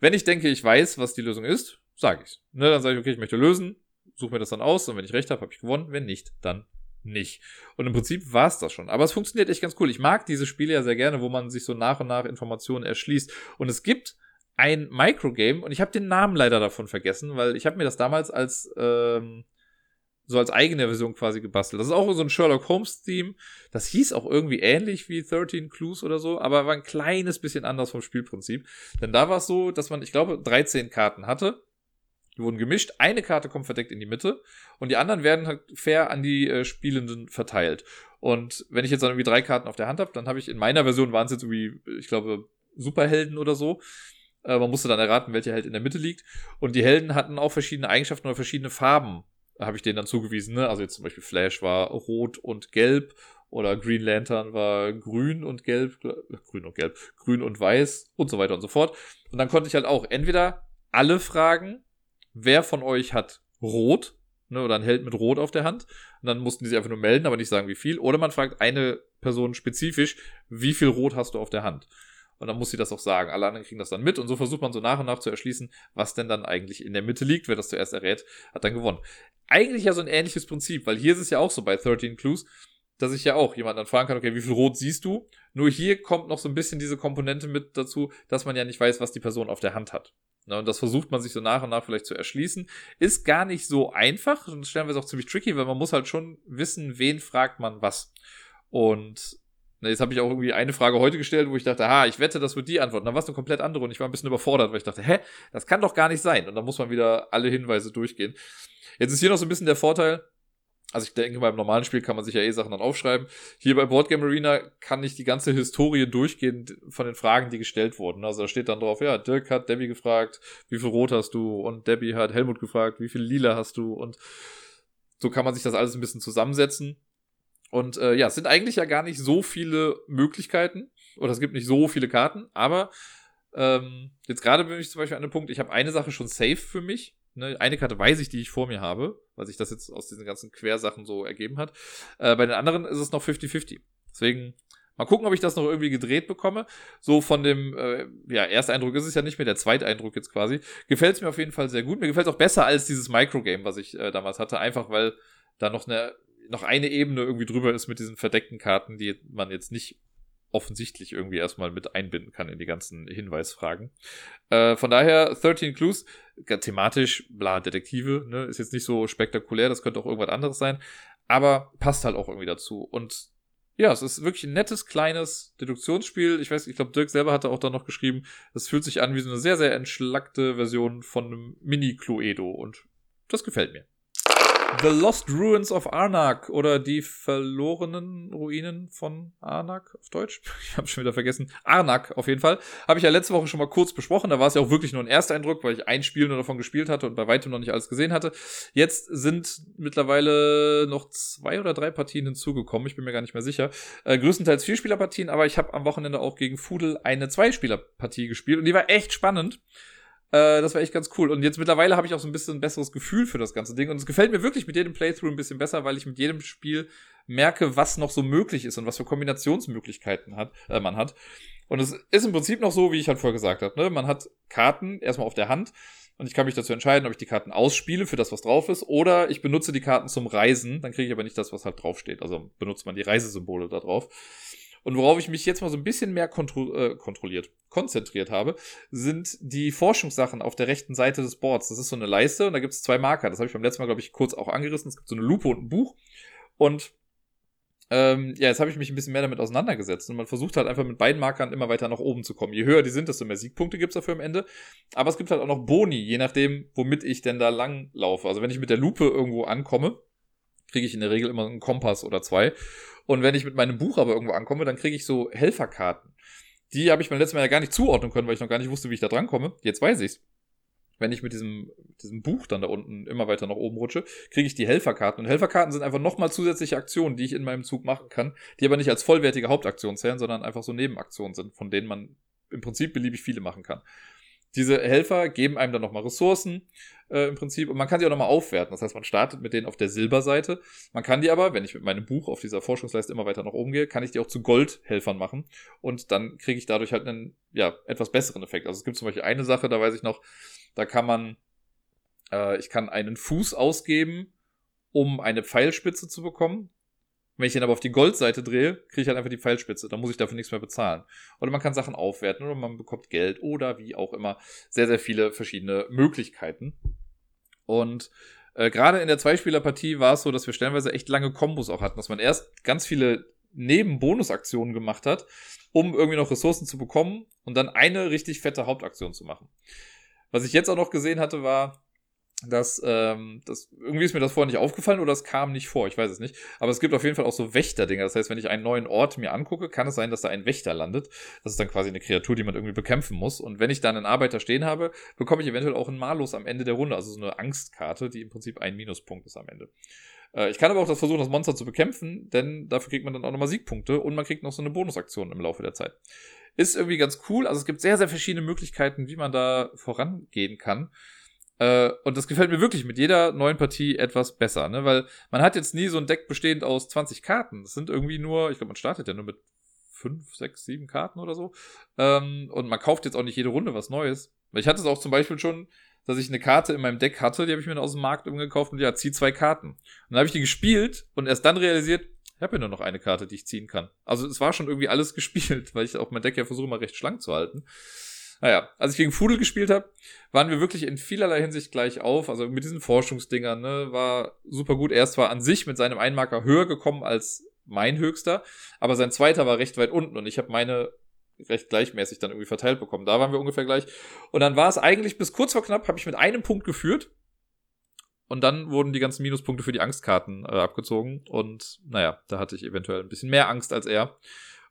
Wenn ich denke, ich weiß, was die Lösung ist, sage ich ne, Dann sage ich, okay, ich möchte lösen, suche mir das dann aus und wenn ich recht habe, habe ich gewonnen. Wenn nicht, dann nicht. Und im Prinzip war es das schon. Aber es funktioniert echt ganz cool. Ich mag diese Spiele ja sehr gerne, wo man sich so nach und nach Informationen erschließt. Und es gibt ein Microgame und ich habe den Namen leider davon vergessen, weil ich habe mir das damals als ähm, so als eigene Version quasi gebastelt. Das ist auch so ein Sherlock Holmes-Theme. Das hieß auch irgendwie ähnlich wie 13 Clues oder so, aber war ein kleines bisschen anders vom Spielprinzip. Denn da war es so, dass man, ich glaube, 13 Karten hatte. Die wurden gemischt. Eine Karte kommt verdeckt in die Mitte und die anderen werden halt fair an die äh, Spielenden verteilt. Und wenn ich jetzt dann irgendwie drei Karten auf der Hand habe, dann habe ich in meiner Version waren es jetzt irgendwie, ich glaube, Superhelden oder so. Äh, man musste dann erraten, welcher Held in der Mitte liegt. Und die Helden hatten auch verschiedene Eigenschaften oder verschiedene Farben habe ich denen dann zugewiesen. Ne? Also jetzt zum Beispiel Flash war rot und gelb oder Green Lantern war grün und gelb, grün und gelb, grün und weiß und so weiter und so fort. Und dann konnte ich halt auch entweder alle fragen, wer von euch hat rot, ne, oder ein Held mit rot auf der Hand. Und dann mussten die sich einfach nur melden, aber nicht sagen, wie viel. Oder man fragt eine Person spezifisch, wie viel rot hast du auf der Hand? Und dann muss sie das auch sagen. Alle anderen kriegen das dann mit und so versucht man so nach und nach zu erschließen, was denn dann eigentlich in der Mitte liegt. Wer das zuerst errät, hat dann gewonnen. Eigentlich ja so ein ähnliches Prinzip, weil hier ist es ja auch so bei 13 Clues, dass ich ja auch jemanden dann fragen kann, okay, wie viel Rot siehst du? Nur hier kommt noch so ein bisschen diese Komponente mit dazu, dass man ja nicht weiß, was die Person auf der Hand hat. Und das versucht man sich so nach und nach vielleicht zu erschließen. Ist gar nicht so einfach und stellen wir es auch ziemlich tricky, weil man muss halt schon wissen, wen fragt man was. Und Jetzt habe ich auch irgendwie eine Frage heute gestellt, wo ich dachte, ha, ich wette, das wird die Antwort. Und dann war es eine komplett andere und ich war ein bisschen überfordert, weil ich dachte, hä, das kann doch gar nicht sein. Und dann muss man wieder alle Hinweise durchgehen. Jetzt ist hier noch so ein bisschen der Vorteil, also ich denke, beim normalen Spiel kann man sich ja eh Sachen dann aufschreiben. Hier bei Boardgame Arena kann ich die ganze Historie durchgehen von den Fragen, die gestellt wurden. Also da steht dann drauf, ja, Dirk hat Debbie gefragt, wie viel Rot hast du? Und Debbie hat Helmut gefragt, wie viel Lila hast du? Und so kann man sich das alles ein bisschen zusammensetzen. Und äh, ja, es sind eigentlich ja gar nicht so viele Möglichkeiten oder es gibt nicht so viele Karten, aber ähm, jetzt gerade bin ich zum Beispiel an einem Punkt, ich habe eine Sache schon safe für mich. Ne? Eine Karte weiß ich, die ich vor mir habe, weil sich das jetzt aus diesen ganzen Quersachen so ergeben hat. Äh, bei den anderen ist es noch 50-50. Deswegen mal gucken, ob ich das noch irgendwie gedreht bekomme. So von dem, äh, ja, Ersteindruck ist es ja nicht mehr, der Zweiteindruck jetzt quasi. Gefällt es mir auf jeden Fall sehr gut. Mir gefällt es auch besser als dieses Microgame, was ich äh, damals hatte, einfach weil da noch eine noch eine Ebene irgendwie drüber ist mit diesen verdeckten Karten, die man jetzt nicht offensichtlich irgendwie erstmal mit einbinden kann in die ganzen Hinweisfragen. Äh, von daher 13 Clues, thematisch, bla, Detektive, ne, ist jetzt nicht so spektakulär, das könnte auch irgendwas anderes sein, aber passt halt auch irgendwie dazu. Und ja, es ist wirklich ein nettes, kleines Deduktionsspiel. Ich weiß, ich glaube, Dirk selber hatte auch da noch geschrieben, es fühlt sich an wie so eine sehr, sehr entschlackte Version von einem Mini-Cluedo und das gefällt mir. The Lost Ruins of Arnak oder die verlorenen Ruinen von Arnak auf Deutsch. Ich habe schon wieder vergessen. Arnak auf jeden Fall. Habe ich ja letzte Woche schon mal kurz besprochen. Da war es ja auch wirklich nur ein Ersteindruck, weil ich ein Spiel nur davon gespielt hatte und bei weitem noch nicht alles gesehen hatte. Jetzt sind mittlerweile noch zwei oder drei Partien hinzugekommen. Ich bin mir gar nicht mehr sicher. Äh, größtenteils Vierspielerpartien, aber ich habe am Wochenende auch gegen Fudel eine Zweispielerpartie gespielt und die war echt spannend. Äh, das war echt ganz cool. Und jetzt mittlerweile habe ich auch so ein bisschen ein besseres Gefühl für das ganze Ding. Und es gefällt mir wirklich mit jedem Playthrough ein bisschen besser, weil ich mit jedem Spiel merke, was noch so möglich ist und was für Kombinationsmöglichkeiten hat, äh, man hat. Und es ist im Prinzip noch so, wie ich halt vorher gesagt habe. Ne? Man hat Karten erstmal auf der Hand und ich kann mich dazu entscheiden, ob ich die Karten ausspiele für das, was drauf ist, oder ich benutze die Karten zum Reisen. Dann kriege ich aber nicht das, was halt draufsteht. Also benutzt man die Reisesymbole da drauf. Und worauf ich mich jetzt mal so ein bisschen mehr kontro äh, kontrolliert, konzentriert habe, sind die Forschungssachen auf der rechten Seite des Boards. Das ist so eine Leiste und da gibt es zwei Marker. Das habe ich beim letzten Mal, glaube ich, kurz auch angerissen. Es gibt so eine Lupe und ein Buch. Und ähm, ja, jetzt habe ich mich ein bisschen mehr damit auseinandergesetzt und man versucht halt einfach mit beiden Markern immer weiter nach oben zu kommen. Je höher die sind, desto mehr Siegpunkte gibt's dafür am Ende. Aber es gibt halt auch noch Boni, je nachdem, womit ich denn da lang laufe. Also wenn ich mit der Lupe irgendwo ankomme, kriege ich in der Regel immer einen Kompass oder zwei. Und wenn ich mit meinem Buch aber irgendwo ankomme, dann kriege ich so Helferkarten. Die habe ich beim letzten Mal ja gar nicht zuordnen können, weil ich noch gar nicht wusste, wie ich da dran komme. Jetzt weiß ich's. Wenn ich mit diesem, diesem Buch dann da unten immer weiter nach oben rutsche, kriege ich die Helferkarten. Und Helferkarten sind einfach nochmal zusätzliche Aktionen, die ich in meinem Zug machen kann, die aber nicht als vollwertige Hauptaktion zählen, sondern einfach so Nebenaktionen sind, von denen man im Prinzip beliebig viele machen kann. Diese Helfer geben einem dann nochmal Ressourcen äh, im Prinzip und man kann die auch nochmal aufwerten. Das heißt, man startet mit denen auf der Silberseite. Man kann die aber, wenn ich mit meinem Buch auf dieser Forschungsleiste immer weiter nach oben gehe, kann ich die auch zu Goldhelfern machen und dann kriege ich dadurch halt einen ja, etwas besseren Effekt. Also es gibt zum Beispiel eine Sache, da weiß ich noch, da kann man, äh, ich kann einen Fuß ausgeben, um eine Pfeilspitze zu bekommen. Wenn ich den aber auf die Goldseite drehe, kriege ich halt einfach die Pfeilspitze. Dann muss ich dafür nichts mehr bezahlen. Oder man kann Sachen aufwerten oder man bekommt Geld oder wie auch immer. Sehr, sehr viele verschiedene Möglichkeiten. Und Äh, Gerade in der Zweispielerpartie war es so, dass wir stellenweise echt lange Kombos auch hatten, dass man erst ganz viele Nebenbonusaktionen gemacht hat, um irgendwie noch Ressourcen zu bekommen und dann eine richtig fette Hauptaktion zu machen. Was ich jetzt auch noch gesehen hatte, war, dass ähm, das irgendwie ist mir das vorher nicht aufgefallen oder es kam nicht vor, ich weiß es nicht. Aber es gibt auf jeden Fall auch so Wächterdinger. Das heißt, wenn ich einen neuen Ort mir angucke, kann es sein, dass da ein Wächter landet. Das ist dann quasi eine Kreatur, die man irgendwie bekämpfen muss. Und wenn ich dann einen Arbeiter stehen habe, bekomme ich eventuell auch einen Malus am Ende der Runde. Also so eine Angstkarte, die im Prinzip ein Minuspunkt ist am Ende. Äh, ich kann aber auch das versuchen, das Monster zu bekämpfen, denn dafür kriegt man dann auch nochmal Siegpunkte und man kriegt noch so eine Bonusaktion im Laufe der Zeit. Ist irgendwie ganz cool. Also es gibt sehr, sehr verschiedene Möglichkeiten, wie man da vorangehen kann. Äh, und das gefällt mir wirklich mit jeder neuen Partie etwas besser, ne? Weil man hat jetzt nie so ein Deck bestehend aus 20 Karten. Das sind irgendwie nur, ich glaube, man startet ja nur mit 5, 6, 7 Karten oder so. Ähm, und man kauft jetzt auch nicht jede Runde was Neues. Weil ich hatte es auch zum Beispiel schon, dass ich eine Karte in meinem Deck hatte, die habe ich mir aus dem Markt gekauft und ja, zieh zwei Karten. Und dann habe ich die gespielt und erst dann realisiert, ich habe ja nur noch eine Karte, die ich ziehen kann. Also es war schon irgendwie alles gespielt, weil ich auch mein Deck ja versuche mal recht schlank zu halten. Naja, als ich gegen Fudel gespielt habe, waren wir wirklich in vielerlei Hinsicht gleich auf. Also mit diesen Forschungsdingern, ne, war super gut. Er ist zwar an sich mit seinem Einmarker höher gekommen als mein höchster, aber sein zweiter war recht weit unten und ich habe meine recht gleichmäßig dann irgendwie verteilt bekommen. Da waren wir ungefähr gleich. Und dann war es eigentlich bis kurz vor knapp, habe ich mit einem Punkt geführt. Und dann wurden die ganzen Minuspunkte für die Angstkarten äh, abgezogen. Und naja, da hatte ich eventuell ein bisschen mehr Angst als er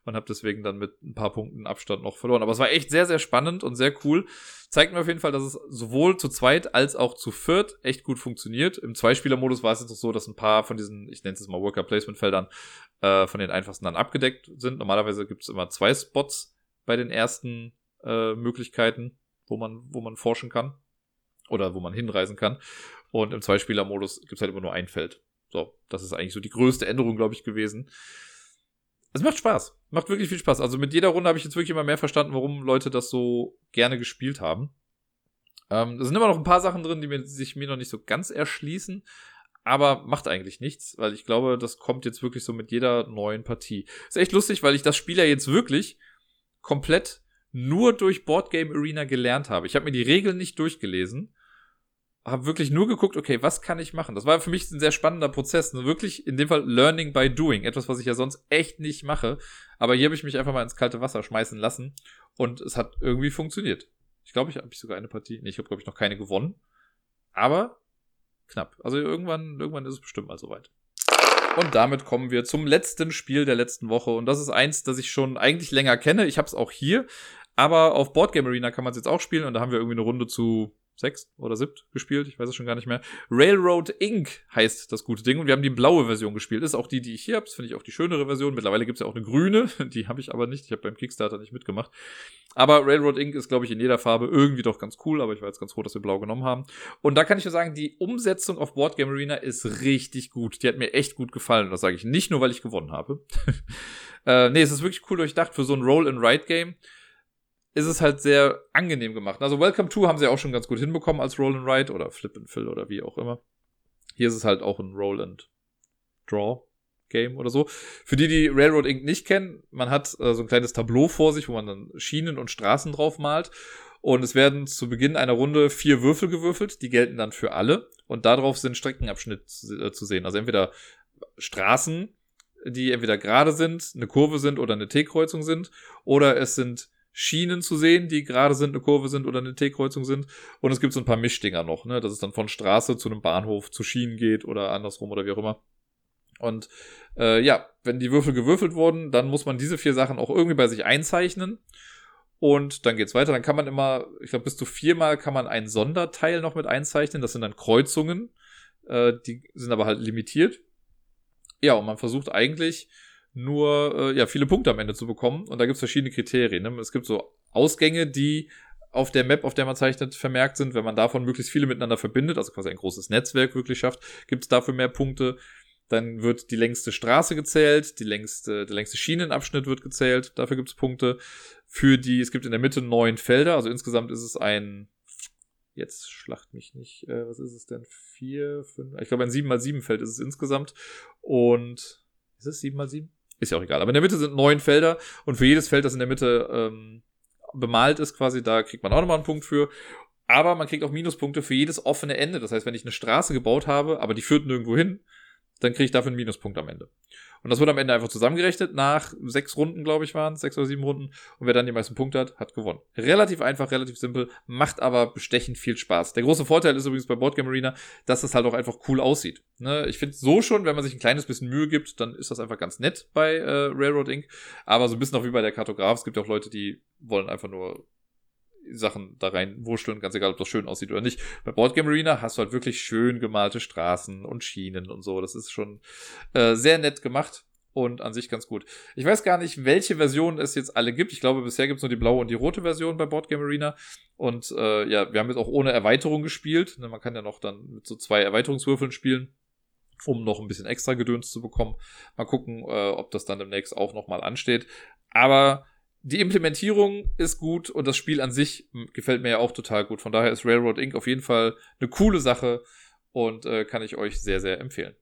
und habe deswegen dann mit ein paar Punkten Abstand noch verloren. Aber es war echt sehr, sehr spannend und sehr cool. Zeigt mir auf jeden Fall, dass es sowohl zu zweit als auch zu viert echt gut funktioniert. Im Zweispieler-Modus war es jetzt noch so, dass ein paar von diesen, ich nenne es mal Worker-Placement-Feldern, äh, von den einfachsten dann abgedeckt sind. Normalerweise gibt es immer zwei Spots bei den ersten äh, Möglichkeiten, wo man, wo man forschen kann. Oder wo man hinreisen kann. Und im Zweispieler-Modus gibt es halt immer nur ein Feld. So, das ist eigentlich so die größte Änderung, glaube ich, gewesen. Es macht Spaß. Macht wirklich viel Spaß. Also mit jeder Runde habe ich jetzt wirklich immer mehr verstanden, warum Leute das so gerne gespielt haben. Ähm, da sind immer noch ein paar Sachen drin, die mir, sich mir noch nicht so ganz erschließen. Aber macht eigentlich nichts, weil ich glaube, das kommt jetzt wirklich so mit jeder neuen Partie. Ist echt lustig, weil ich das Spiel ja jetzt wirklich komplett nur durch Boardgame Arena gelernt habe. Ich habe mir die Regeln nicht durchgelesen habe wirklich nur geguckt, okay, was kann ich machen? Das war für mich ein sehr spannender Prozess. Ne? Wirklich in dem Fall Learning by Doing. Etwas, was ich ja sonst echt nicht mache. Aber hier habe ich mich einfach mal ins kalte Wasser schmeißen lassen. Und es hat irgendwie funktioniert. Ich glaube, ich habe sogar eine Partie. Nee, ich habe, glaube ich, noch keine gewonnen. Aber knapp. Also irgendwann, irgendwann ist es bestimmt mal soweit. Und damit kommen wir zum letzten Spiel der letzten Woche. Und das ist eins, das ich schon eigentlich länger kenne. Ich habe es auch hier. Aber auf Boardgame Arena kann man es jetzt auch spielen. Und da haben wir irgendwie eine Runde zu sechs oder siebt gespielt, ich weiß es schon gar nicht mehr. Railroad Inc. heißt das gute Ding und wir haben die blaue Version gespielt. Ist auch die, die ich hier habe, finde ich auch die schönere Version. Mittlerweile gibt es ja auch eine grüne, die habe ich aber nicht. Ich habe beim Kickstarter nicht mitgemacht. Aber Railroad Inc. ist, glaube ich, in jeder Farbe irgendwie doch ganz cool, aber ich war jetzt ganz froh, dass wir blau genommen haben. Und da kann ich nur sagen, die Umsetzung auf Board Game Arena ist richtig gut. Die hat mir echt gut gefallen. Und das sage ich nicht nur, weil ich gewonnen habe. äh, nee, es ist wirklich cool durchdacht für so ein Roll-and-Write-Game ist es halt sehr angenehm gemacht. Also Welcome to haben sie auch schon ganz gut hinbekommen als Roll and Write oder Flip and Fill oder wie auch immer. Hier ist es halt auch ein Roll and Draw Game oder so. Für die, die Railroad Inc. nicht kennen, man hat äh, so ein kleines Tableau vor sich, wo man dann Schienen und Straßen drauf malt. Und es werden zu Beginn einer Runde vier Würfel gewürfelt, die gelten dann für alle. Und darauf sind Streckenabschnitte zu, äh, zu sehen. Also entweder Straßen, die entweder gerade sind, eine Kurve sind oder eine T-Kreuzung sind, oder es sind Schienen zu sehen, die gerade sind, eine Kurve sind oder eine T-Kreuzung sind. Und es gibt so ein paar Mischdinger noch, ne, dass es dann von Straße zu einem Bahnhof zu Schienen geht oder andersrum oder wie auch immer. Und äh, ja, wenn die Würfel gewürfelt wurden, dann muss man diese vier Sachen auch irgendwie bei sich einzeichnen. Und dann geht's weiter. Dann kann man immer, ich glaube, bis zu viermal kann man ein Sonderteil noch mit einzeichnen. Das sind dann Kreuzungen. Äh, die sind aber halt limitiert. Ja, und man versucht eigentlich nur äh, ja viele Punkte am Ende zu bekommen. Und da gibt es verschiedene Kriterien. Ne? Es gibt so Ausgänge, die auf der Map, auf der man zeichnet, vermerkt sind. Wenn man davon möglichst viele miteinander verbindet, also quasi ein großes Netzwerk wirklich schafft, gibt es dafür mehr Punkte. Dann wird die längste Straße gezählt, die längste, der längste Schienenabschnitt wird gezählt, dafür gibt es Punkte. Für die, es gibt in der Mitte neun Felder, also insgesamt ist es ein, jetzt schlacht mich nicht, äh, was ist es denn? Vier, fünf, ich glaube ein 7 mal 7 Feld ist es insgesamt. Und ist es 7 mal 7? Ist ja auch egal. Aber in der Mitte sind neun Felder und für jedes Feld, das in der Mitte ähm, bemalt ist, quasi, da kriegt man auch nochmal einen Punkt für. Aber man kriegt auch Minuspunkte für jedes offene Ende. Das heißt, wenn ich eine Straße gebaut habe, aber die führt nirgendwo hin, dann kriege ich dafür einen Minuspunkt am Ende. Und das wird am Ende einfach zusammengerechnet. Nach sechs Runden, glaube ich, waren sechs oder sieben Runden. Und wer dann die meisten Punkte hat, hat gewonnen. Relativ einfach, relativ simpel, macht aber bestechend viel Spaß. Der große Vorteil ist übrigens bei Boardgame Arena, dass es halt auch einfach cool aussieht. Ne? Ich finde so schon, wenn man sich ein kleines bisschen Mühe gibt, dann ist das einfach ganz nett bei äh, Railroad Inc. Aber so ein bisschen auch wie bei der Kartograf. Es gibt auch Leute, die wollen einfach nur Sachen da rein wurschteln, ganz egal, ob das schön aussieht oder nicht. Bei Boardgame Arena hast du halt wirklich schön gemalte Straßen und Schienen und so. Das ist schon äh, sehr nett gemacht und an sich ganz gut. Ich weiß gar nicht, welche Versionen es jetzt alle gibt. Ich glaube, bisher gibt es nur die blaue und die rote Version bei Boardgame Arena. Und äh, ja, wir haben jetzt auch ohne Erweiterung gespielt. Ne, man kann ja noch dann mit so zwei Erweiterungswürfeln spielen um noch ein bisschen extra Gedöns zu bekommen. Mal gucken, äh, ob das dann demnächst auch nochmal ansteht. Aber die Implementierung ist gut und das Spiel an sich gefällt mir ja auch total gut. Von daher ist Railroad Inc. auf jeden Fall eine coole Sache und äh, kann ich euch sehr, sehr empfehlen.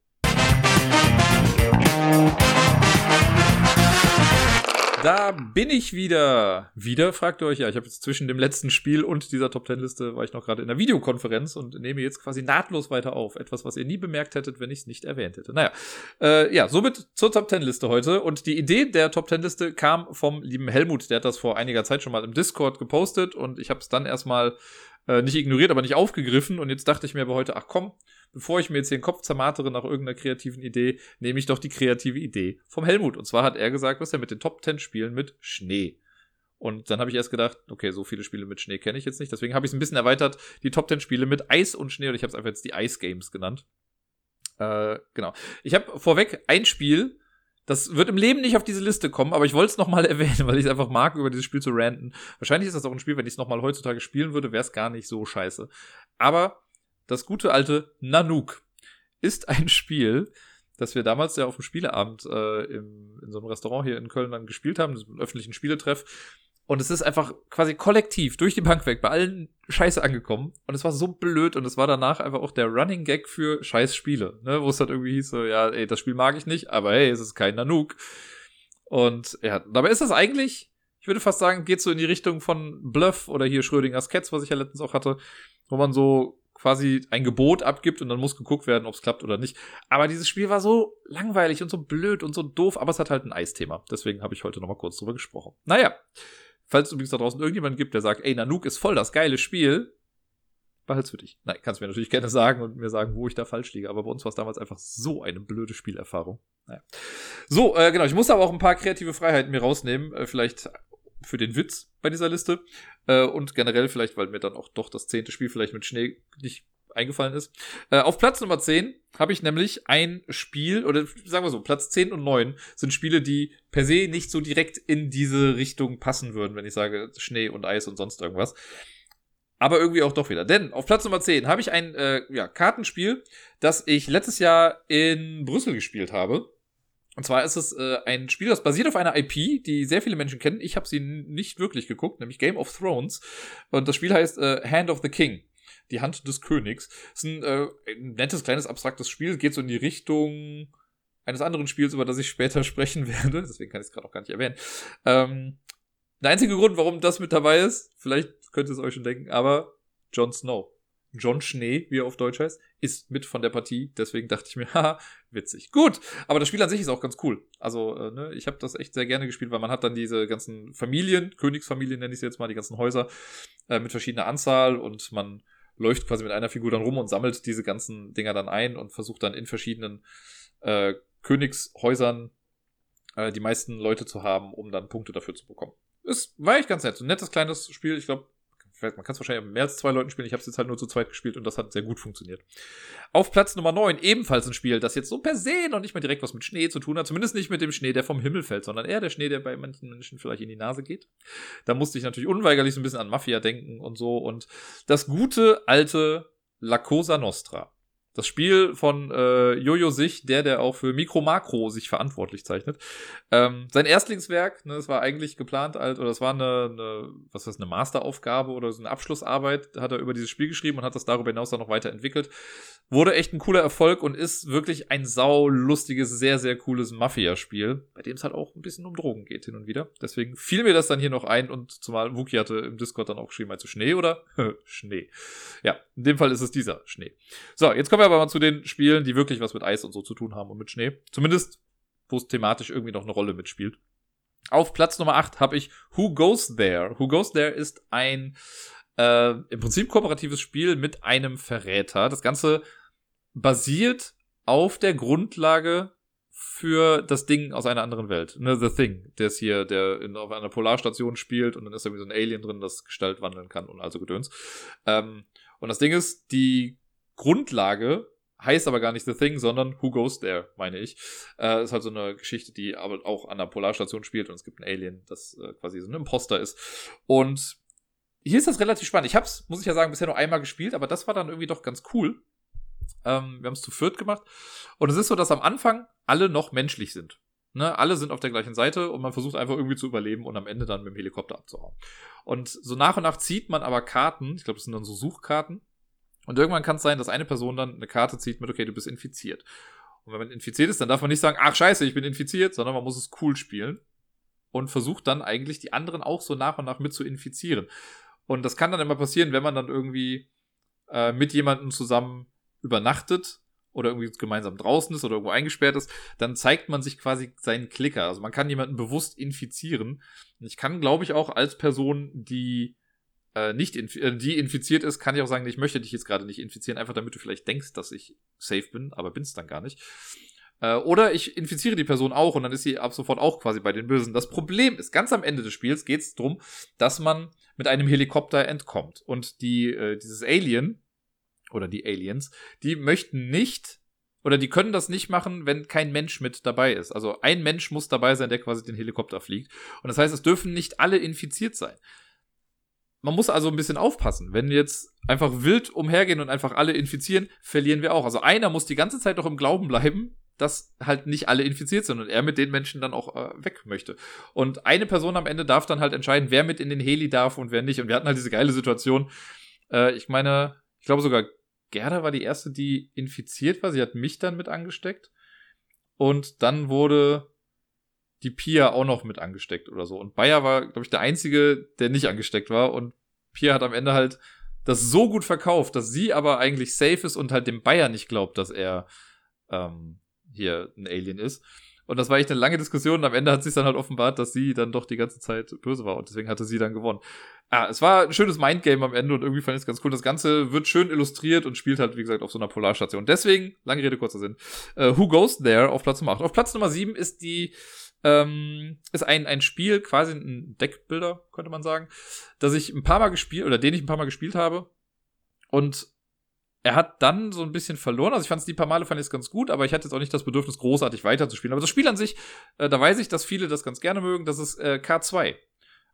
Da bin ich wieder. Wieder, fragt ihr euch. Ja, ich habe jetzt zwischen dem letzten Spiel und dieser Top Ten Liste war ich noch gerade in der Videokonferenz und nehme jetzt quasi nahtlos weiter auf. Etwas, was ihr nie bemerkt hättet, wenn ich es nicht erwähnt hätte. Naja, äh, ja, somit zur Top Ten Liste heute. Und die Idee der Top Ten Liste kam vom lieben Helmut. Der hat das vor einiger Zeit schon mal im Discord gepostet und ich habe es dann erstmal äh, nicht ignoriert, aber nicht aufgegriffen. Und jetzt dachte ich mir aber heute, ach komm, bevor ich mir jetzt den Kopf zermartere nach irgendeiner kreativen Idee, nehme ich doch die kreative Idee vom Helmut. Und zwar hat er gesagt, was er mit den Top 10 Spielen mit Schnee. Und dann habe ich erst gedacht, okay, so viele Spiele mit Schnee kenne ich jetzt nicht. Deswegen habe ich es ein bisschen erweitert, die Top 10 Spiele mit Eis und Schnee. Und ich habe es einfach jetzt die Ice Games genannt. Äh, genau. Ich habe vorweg ein Spiel, das wird im Leben nicht auf diese Liste kommen, aber ich wollte es nochmal erwähnen, weil ich es einfach mag, über dieses Spiel zu ranten. Wahrscheinlich ist das auch ein Spiel, wenn ich es nochmal heutzutage spielen würde, wäre es gar nicht so scheiße. Aber das gute alte Nanook ist ein Spiel, das wir damals ja auf dem Spieleabend äh, im, in so einem Restaurant hier in Köln dann gespielt haben, einem öffentlichen Spieletreff. Und es ist einfach quasi kollektiv durch die Bank weg bei allen Scheiße angekommen. Und es war so blöd und es war danach einfach auch der Running Gag für Scheißspiele, ne? wo es halt irgendwie hieß so, ja, ey, das Spiel mag ich nicht, aber hey, es ist kein Nanook. Und ja, dabei ist das eigentlich, ich würde fast sagen, geht so in die Richtung von Bluff oder hier Schrödingers Cats, was ich ja letztens auch hatte, wo man so quasi ein Gebot abgibt und dann muss geguckt werden, ob es klappt oder nicht. Aber dieses Spiel war so langweilig und so blöd und so doof, aber es hat halt ein Eisthema. Deswegen habe ich heute nochmal kurz drüber gesprochen. Naja, falls es übrigens da draußen irgendjemand gibt, der sagt, ey, Nanook ist voll das geile Spiel, behalt's für dich. Nein, kannst mir natürlich gerne sagen und mir sagen, wo ich da falsch liege. Aber bei uns war es damals einfach so eine blöde Spielerfahrung. Naja. So, äh, genau. Ich muss aber auch ein paar kreative Freiheiten mir rausnehmen. Äh, vielleicht für den Witz bei dieser Liste. Äh, und generell vielleicht, weil mir dann auch doch das zehnte Spiel vielleicht mit Schnee nicht eingefallen ist. Äh, auf Platz Nummer 10 habe ich nämlich ein Spiel, oder sagen wir so, Platz 10 und 9 sind Spiele, die per se nicht so direkt in diese Richtung passen würden, wenn ich sage Schnee und Eis und sonst irgendwas. Aber irgendwie auch doch wieder. Denn auf Platz Nummer 10 habe ich ein äh, ja, Kartenspiel, das ich letztes Jahr in Brüssel gespielt habe. Und zwar ist es äh, ein Spiel, das basiert auf einer IP, die sehr viele Menschen kennen. Ich habe sie nicht wirklich geguckt, nämlich Game of Thrones. Und das Spiel heißt äh, Hand of the King. Die Hand des Königs. Ist ein, äh, ein nettes, kleines, abstraktes Spiel. Geht so in die Richtung eines anderen Spiels, über das ich später sprechen werde. Deswegen kann ich es gerade auch gar nicht erwähnen. Ähm, der einzige Grund, warum das mit dabei ist, vielleicht könnt ihr es euch schon denken, aber Jon Snow. John Schnee, wie er auf Deutsch heißt, ist mit von der Partie. Deswegen dachte ich mir, haha, witzig. Gut, aber das Spiel an sich ist auch ganz cool. Also, äh, ne, ich habe das echt sehr gerne gespielt, weil man hat dann diese ganzen Familien, Königsfamilien nenne ich sie jetzt mal, die ganzen Häuser äh, mit verschiedener Anzahl und man läuft quasi mit einer Figur dann rum und sammelt diese ganzen Dinger dann ein und versucht dann in verschiedenen äh, Königshäusern äh, die meisten Leute zu haben, um dann Punkte dafür zu bekommen. Es war echt ganz nett. Ein nettes kleines Spiel. Ich glaube, man kann es wahrscheinlich mehr als zwei Leuten spielen. Ich habe es jetzt halt nur zu zweit gespielt und das hat sehr gut funktioniert. Auf Platz Nummer 9 ebenfalls ein Spiel, das jetzt so per se noch nicht mal direkt was mit Schnee zu tun hat. Zumindest nicht mit dem Schnee, der vom Himmel fällt, sondern eher der Schnee, der bei manchen Menschen vielleicht in die Nase geht. Da musste ich natürlich unweigerlich so ein bisschen an Mafia denken und so. Und das gute alte La Cosa Nostra. Das Spiel von äh, Jojo Sich, der, der auch für Mikro Makro sich verantwortlich zeichnet. Ähm, sein Erstlingswerk, ne, das war eigentlich geplant, als, oder das war eine, eine, was heißt, eine Masteraufgabe oder so eine Abschlussarbeit, hat er über dieses Spiel geschrieben und hat das darüber hinaus dann noch weiterentwickelt. Wurde echt ein cooler Erfolg und ist wirklich ein saulustiges, sehr, sehr cooles Mafia-Spiel, bei dem es halt auch ein bisschen um Drogen geht hin und wieder. Deswegen fiel mir das dann hier noch ein und zumal Wookie hatte im Discord dann auch geschrieben, du Schnee oder? Schnee. Ja, in dem Fall ist es dieser Schnee. So, jetzt kommen wir aber mal zu den Spielen, die wirklich was mit Eis und so zu tun haben und mit Schnee. Zumindest, wo es thematisch irgendwie noch eine Rolle mitspielt. Auf Platz Nummer 8 habe ich Who Goes There. Who Goes There ist ein äh, im Prinzip kooperatives Spiel mit einem Verräter. Das Ganze basiert auf der Grundlage für das Ding aus einer anderen Welt. Ne, The Thing, der ist hier, der in, auf einer Polarstation spielt und dann ist da irgendwie so ein Alien drin, das Gestalt wandeln kann und also Gedöns. Ähm, und das Ding ist, die Grundlage heißt aber gar nicht The Thing, sondern Who Goes There, meine ich. Äh, ist halt so eine Geschichte, die aber auch an der Polarstation spielt und es gibt ein Alien, das äh, quasi so ein Imposter ist. Und hier ist das relativ spannend. Ich hab's, muss ich ja sagen, bisher nur einmal gespielt, aber das war dann irgendwie doch ganz cool. Ähm, wir haben es zu viert gemacht. Und es ist so, dass am Anfang alle noch menschlich sind. Ne, alle sind auf der gleichen Seite und man versucht einfach irgendwie zu überleben und am Ende dann mit dem Helikopter abzuhauen. Und so nach und nach zieht man aber Karten, ich glaube, das sind dann so Suchkarten, und irgendwann kann es sein, dass eine Person dann eine Karte zieht mit, okay, du bist infiziert. Und wenn man infiziert ist, dann darf man nicht sagen, ach scheiße, ich bin infiziert, sondern man muss es cool spielen und versucht dann eigentlich die anderen auch so nach und nach mit zu infizieren. Und das kann dann immer passieren, wenn man dann irgendwie äh, mit jemandem zusammen übernachtet oder irgendwie gemeinsam draußen ist oder irgendwo eingesperrt ist, dann zeigt man sich quasi seinen Klicker. Also man kann jemanden bewusst infizieren. Und ich kann, glaube ich, auch als Person, die äh, nicht inf äh, die infiziert ist, kann ich auch sagen, ich möchte dich jetzt gerade nicht infizieren, einfach damit du vielleicht denkst, dass ich safe bin, aber bin es dann gar nicht. Äh, oder ich infiziere die Person auch und dann ist sie ab sofort auch quasi bei den Bösen. Das Problem ist, ganz am Ende des Spiels geht es darum, dass man mit einem Helikopter entkommt. Und die, äh, dieses Alien, oder die Aliens, die möchten nicht oder die können das nicht machen, wenn kein Mensch mit dabei ist. Also ein Mensch muss dabei sein, der quasi den Helikopter fliegt. Und das heißt, es dürfen nicht alle infiziert sein. Man muss also ein bisschen aufpassen. Wenn wir jetzt einfach wild umhergehen und einfach alle infizieren, verlieren wir auch. Also einer muss die ganze Zeit noch im Glauben bleiben, dass halt nicht alle infiziert sind und er mit den Menschen dann auch äh, weg möchte. Und eine Person am Ende darf dann halt entscheiden, wer mit in den Heli darf und wer nicht. Und wir hatten halt diese geile Situation. Äh, ich meine, ich glaube sogar Gerda war die erste, die infiziert war. Sie hat mich dann mit angesteckt. Und dann wurde die Pia auch noch mit angesteckt oder so. Und Bayer war, glaube ich, der Einzige, der nicht angesteckt war. Und Pia hat am Ende halt das so gut verkauft, dass sie aber eigentlich safe ist und halt dem Bayer nicht glaubt, dass er ähm, hier ein Alien ist. Und das war echt eine lange Diskussion und am Ende hat sich dann halt offenbart, dass sie dann doch die ganze Zeit böse war und deswegen hatte sie dann gewonnen. Ah, es war ein schönes Mindgame am Ende und irgendwie fand ich es ganz cool. Das Ganze wird schön illustriert und spielt halt, wie gesagt, auf so einer Polarstation. Deswegen, lange Rede, kurzer Sinn. Uh, Who Goes There auf Platz Nummer 8. Auf Platz Nummer 7 ist die ähm, ist ein, ein Spiel, quasi ein Deckbilder, könnte man sagen, das ich ein paar Mal gespielt, oder den ich ein paar Mal gespielt habe. Und er hat dann so ein bisschen verloren. Also ich fand es die paar Male fand ich es ganz gut, aber ich hatte jetzt auch nicht das Bedürfnis, großartig weiterzuspielen. Aber das Spiel an sich, äh, da weiß ich, dass viele das ganz gerne mögen. Das ist äh, K2.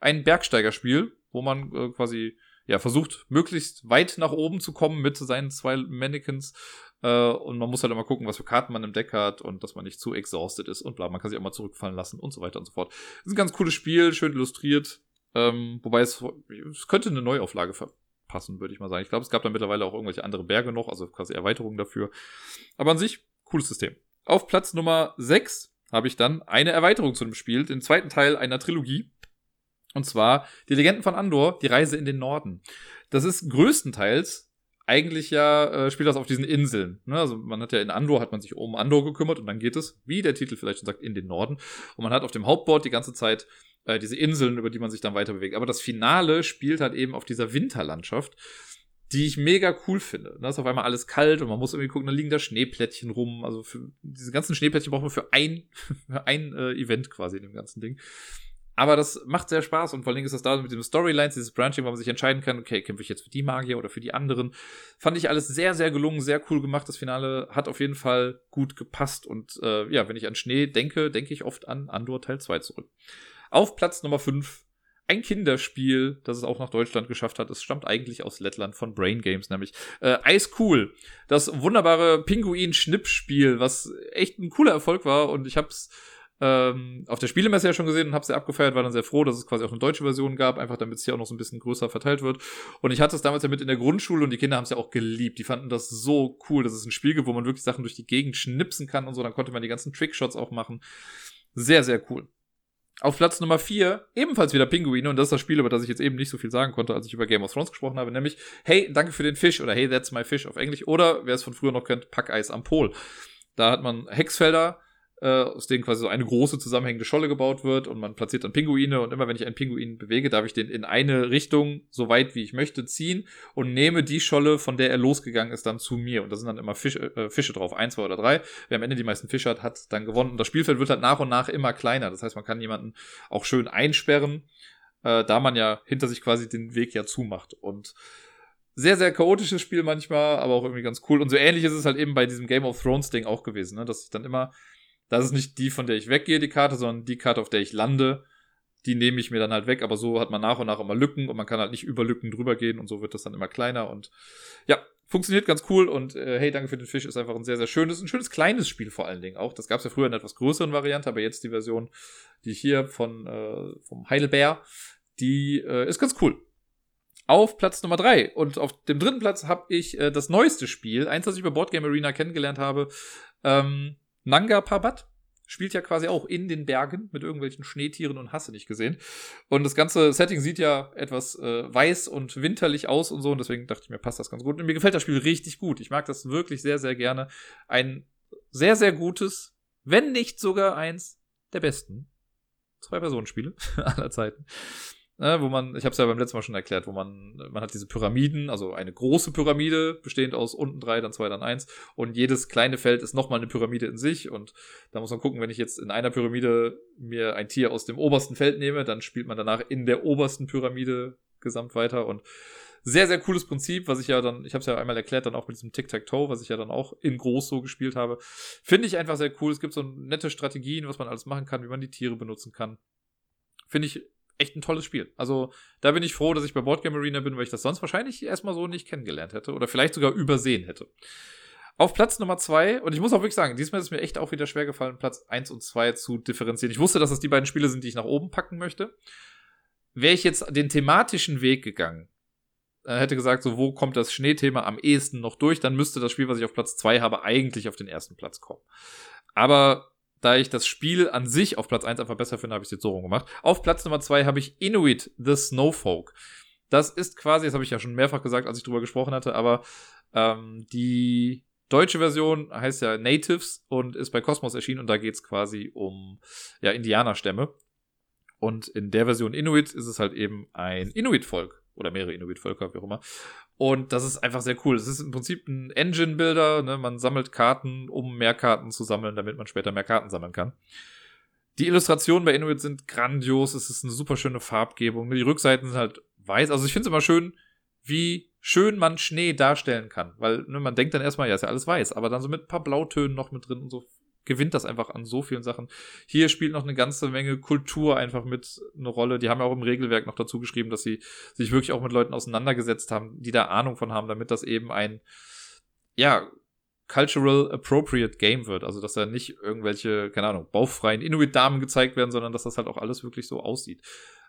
Ein Bergsteigerspiel, wo man äh, quasi ja versucht, möglichst weit nach oben zu kommen mit seinen zwei Mannequins. Äh, und man muss halt immer gucken, was für Karten man im Deck hat und dass man nicht zu exhausted ist und bla. Man kann sich auch mal zurückfallen lassen und so weiter und so fort. Ist ein ganz cooles Spiel, schön illustriert. Ähm, wobei es, es könnte eine Neuauflage ver passen, würde ich mal sagen. Ich glaube, es gab da mittlerweile auch irgendwelche andere Berge noch, also quasi Erweiterungen dafür. Aber an sich, cooles System. Auf Platz Nummer 6 habe ich dann eine Erweiterung zu dem Spiel, den zweiten Teil einer Trilogie. Und zwar Die Legenden von Andor, die Reise in den Norden. Das ist größtenteils eigentlich ja, äh, spielt das auf diesen Inseln. Ne? Also man hat ja in Andor, hat man sich um Andor gekümmert und dann geht es, wie der Titel vielleicht schon sagt, in den Norden. Und man hat auf dem Hauptboard die ganze Zeit äh, diese Inseln, über die man sich dann weiter bewegt. Aber das Finale spielt halt eben auf dieser Winterlandschaft, die ich mega cool finde. Da ist auf einmal alles kalt und man muss irgendwie gucken, da liegen da Schneeplättchen rum. Also für diese ganzen Schneeplättchen brauchen wir für ein, für ein äh, Event quasi in dem ganzen Ding. Aber das macht sehr Spaß und vor allem ist das da mit dem Storylines, dieses Branching, wo man sich entscheiden kann, okay, kämpfe ich jetzt für die Magier oder für die anderen. Fand ich alles sehr, sehr gelungen, sehr cool gemacht. Das Finale hat auf jeden Fall gut gepasst und äh, ja, wenn ich an Schnee denke, denke ich oft an Andor Teil 2 zurück. Auf Platz Nummer 5 ein Kinderspiel, das es auch nach Deutschland geschafft hat. Es stammt eigentlich aus Lettland von Brain Games, nämlich äh, Ice Cool. Das wunderbare Pinguin-Schnippspiel, was echt ein cooler Erfolg war und ich hab's ähm, auf der Spielemesse ja schon gesehen und habe sehr abgefeiert, war dann sehr froh, dass es quasi auch eine deutsche Version gab, einfach damit es hier auch noch so ein bisschen größer verteilt wird. Und ich hatte es damals ja mit in der Grundschule und die Kinder haben es ja auch geliebt. Die fanden das so cool, dass es ein Spiel gibt, wo man wirklich Sachen durch die Gegend schnipsen kann und so. Dann konnte man die ganzen Trickshots auch machen. Sehr, sehr cool. Auf Platz Nummer 4 ebenfalls wieder Pinguine und das ist das Spiel, über das ich jetzt eben nicht so viel sagen konnte, als ich über Game of Thrones gesprochen habe, nämlich Hey, danke für den Fisch oder Hey, that's my fish auf Englisch oder wer es von früher noch kennt, Packeis am Pol. Da hat man Hexfelder, äh, aus denen quasi so eine große zusammenhängende Scholle gebaut wird und man platziert dann Pinguine und immer wenn ich einen Pinguin bewege, darf ich den in eine Richtung so weit wie ich möchte ziehen und nehme die Scholle, von der er losgegangen ist, dann zu mir und da sind dann immer Fisch, äh, Fische drauf, ein, zwei oder drei. Wer am Ende die meisten Fische hat, hat dann gewonnen und das Spielfeld wird halt nach und nach immer kleiner. Das heißt, man kann jemanden auch schön einsperren, äh, da man ja hinter sich quasi den Weg ja zumacht und sehr, sehr chaotisches Spiel manchmal, aber auch irgendwie ganz cool. Und so ähnlich ist es halt eben bei diesem Game of Thrones Ding auch gewesen, ne? dass ich dann immer das ist nicht die, von der ich weggehe, die Karte, sondern die Karte, auf der ich lande. Die nehme ich mir dann halt weg, aber so hat man nach und nach immer Lücken und man kann halt nicht über Lücken drüber gehen und so wird das dann immer kleiner und ja, funktioniert ganz cool und äh, hey, danke für den Fisch ist einfach ein sehr, sehr schönes, ein schönes kleines Spiel vor allen Dingen auch. Das gab es ja früher in etwas größeren Variante, aber jetzt die Version, die ich hier von äh, vom Heidelbeer, die äh, ist ganz cool. Auf Platz Nummer drei und auf dem dritten Platz habe ich äh, das neueste Spiel, eins, das ich über Boardgame Arena kennengelernt habe. Ähm, Nanga Parbat spielt ja quasi auch in den Bergen mit irgendwelchen Schneetieren und Hasse nicht gesehen. Und das ganze Setting sieht ja etwas äh, weiß und winterlich aus und so. Und deswegen dachte ich mir, passt das ganz gut. Und mir gefällt das Spiel richtig gut. Ich mag das wirklich sehr, sehr gerne. Ein sehr, sehr gutes, wenn nicht sogar eins der besten Zwei-Personen-Spiele aller Zeiten ne, wo man, ich habe es ja beim letzten Mal schon erklärt, wo man, man hat diese Pyramiden, also eine große Pyramide, bestehend aus unten drei, dann zwei, dann eins, und jedes kleine Feld ist nochmal eine Pyramide in sich, und da muss man gucken, wenn ich jetzt in einer Pyramide mir ein Tier aus dem obersten Feld nehme, dann spielt man danach in der obersten Pyramide gesamt weiter und sehr, sehr cooles Prinzip, was ich ja dann, ich habe es ja einmal erklärt, dann auch mit diesem Tic-Tac-Toe, was ich ja dann auch in groß so gespielt habe. Finde ich einfach sehr cool. Es gibt so nette Strategien, was man alles machen kann, wie man die Tiere benutzen kann. Finde ich echt ein tolles Spiel. Also da bin ich froh, dass ich bei Boardgame Arena bin, weil ich das sonst wahrscheinlich erstmal so nicht kennengelernt hätte oder vielleicht sogar übersehen hätte. Auf Platz Nummer zwei, und ich muss auch wirklich sagen, diesmal ist es mir echt auch wieder schwer gefallen, Platz eins und zwei zu differenzieren. Ich wusste, dass das die beiden Spiele sind, die ich nach oben packen möchte. Wäre ich jetzt den thematischen Weg gegangen, äh, hätte gesagt, so wo kommt das Schneethema am ehesten noch durch, dann müsste das Spiel, was ich auf Platz zwei habe, eigentlich auf den ersten Platz kommen. Aber da ich das Spiel an sich auf Platz 1 einfach besser finde, habe ich es jetzt so rum gemacht. Auf Platz Nummer 2 habe ich Inuit the Snowfolk. Das ist quasi, das habe ich ja schon mehrfach gesagt, als ich drüber gesprochen hatte, aber ähm, die deutsche Version heißt ja Natives und ist bei Cosmos erschienen und da geht es quasi um ja, Indianerstämme. Und in der Version Inuit ist es halt eben ein Inuit-Volk oder mehrere Inuit-Völker, wie auch immer. Und das ist einfach sehr cool. Es ist im Prinzip ein Engine-Builder. Ne? Man sammelt Karten, um mehr Karten zu sammeln, damit man später mehr Karten sammeln kann. Die Illustrationen bei Inuit sind grandios. Es ist eine super schöne Farbgebung. Die Rückseiten sind halt weiß. Also ich finde es immer schön, wie schön man Schnee darstellen kann. Weil ne, man denkt dann erstmal, ja, ist ja alles weiß. Aber dann so mit ein paar Blautönen noch mit drin und so gewinnt das einfach an so vielen Sachen. Hier spielt noch eine ganze Menge Kultur einfach mit eine Rolle. Die haben ja auch im Regelwerk noch dazu geschrieben, dass sie sich wirklich auch mit Leuten auseinandergesetzt haben, die da Ahnung von haben, damit das eben ein, ja, cultural appropriate Game wird. Also, dass da nicht irgendwelche, keine Ahnung, bauchfreien Inuit-Damen gezeigt werden, sondern dass das halt auch alles wirklich so aussieht.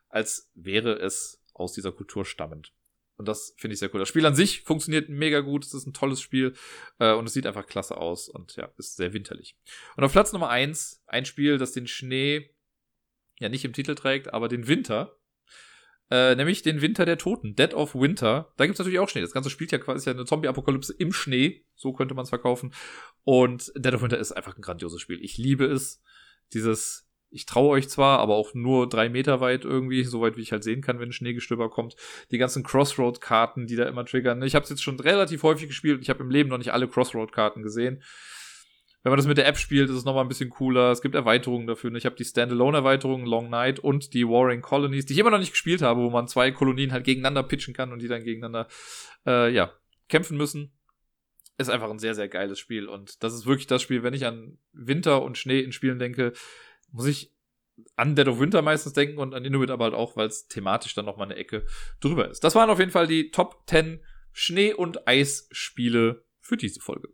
Als wäre es aus dieser Kultur stammend. Und das finde ich sehr cool. Das Spiel an sich funktioniert mega gut. Es ist ein tolles Spiel äh, und es sieht einfach klasse aus und ja, ist sehr winterlich. Und auf Platz Nummer eins ein Spiel, das den Schnee ja nicht im Titel trägt, aber den Winter. Äh, nämlich den Winter der Toten, Dead of Winter. Da gibt es natürlich auch Schnee. Das Ganze spielt ja quasi ja eine Zombie-Apokalypse im Schnee. So könnte man es verkaufen. Und Dead of Winter ist einfach ein grandioses Spiel. Ich liebe es. Dieses ich traue euch zwar, aber auch nur drei Meter weit irgendwie, so weit wie ich halt sehen kann, wenn Schneegestöber kommt. Die ganzen Crossroad-Karten, die da immer triggern. Ich habe es jetzt schon relativ häufig gespielt. Ich habe im Leben noch nicht alle Crossroad-Karten gesehen. Wenn man das mit der App spielt, ist es nochmal ein bisschen cooler. Es gibt Erweiterungen dafür. Ich habe die Standalone-Erweiterung, Long Night und die Warring Colonies, die ich immer noch nicht gespielt habe, wo man zwei Kolonien halt gegeneinander pitchen kann und die dann gegeneinander, äh, ja, kämpfen müssen. Ist einfach ein sehr, sehr geiles Spiel. Und das ist wirklich das Spiel, wenn ich an Winter und Schnee in Spielen denke, muss ich an Dead of Winter meistens denken und an Inuit aber halt auch, weil es thematisch dann nochmal eine Ecke drüber ist. Das waren auf jeden Fall die Top 10 Schnee- und Eisspiele für diese Folge.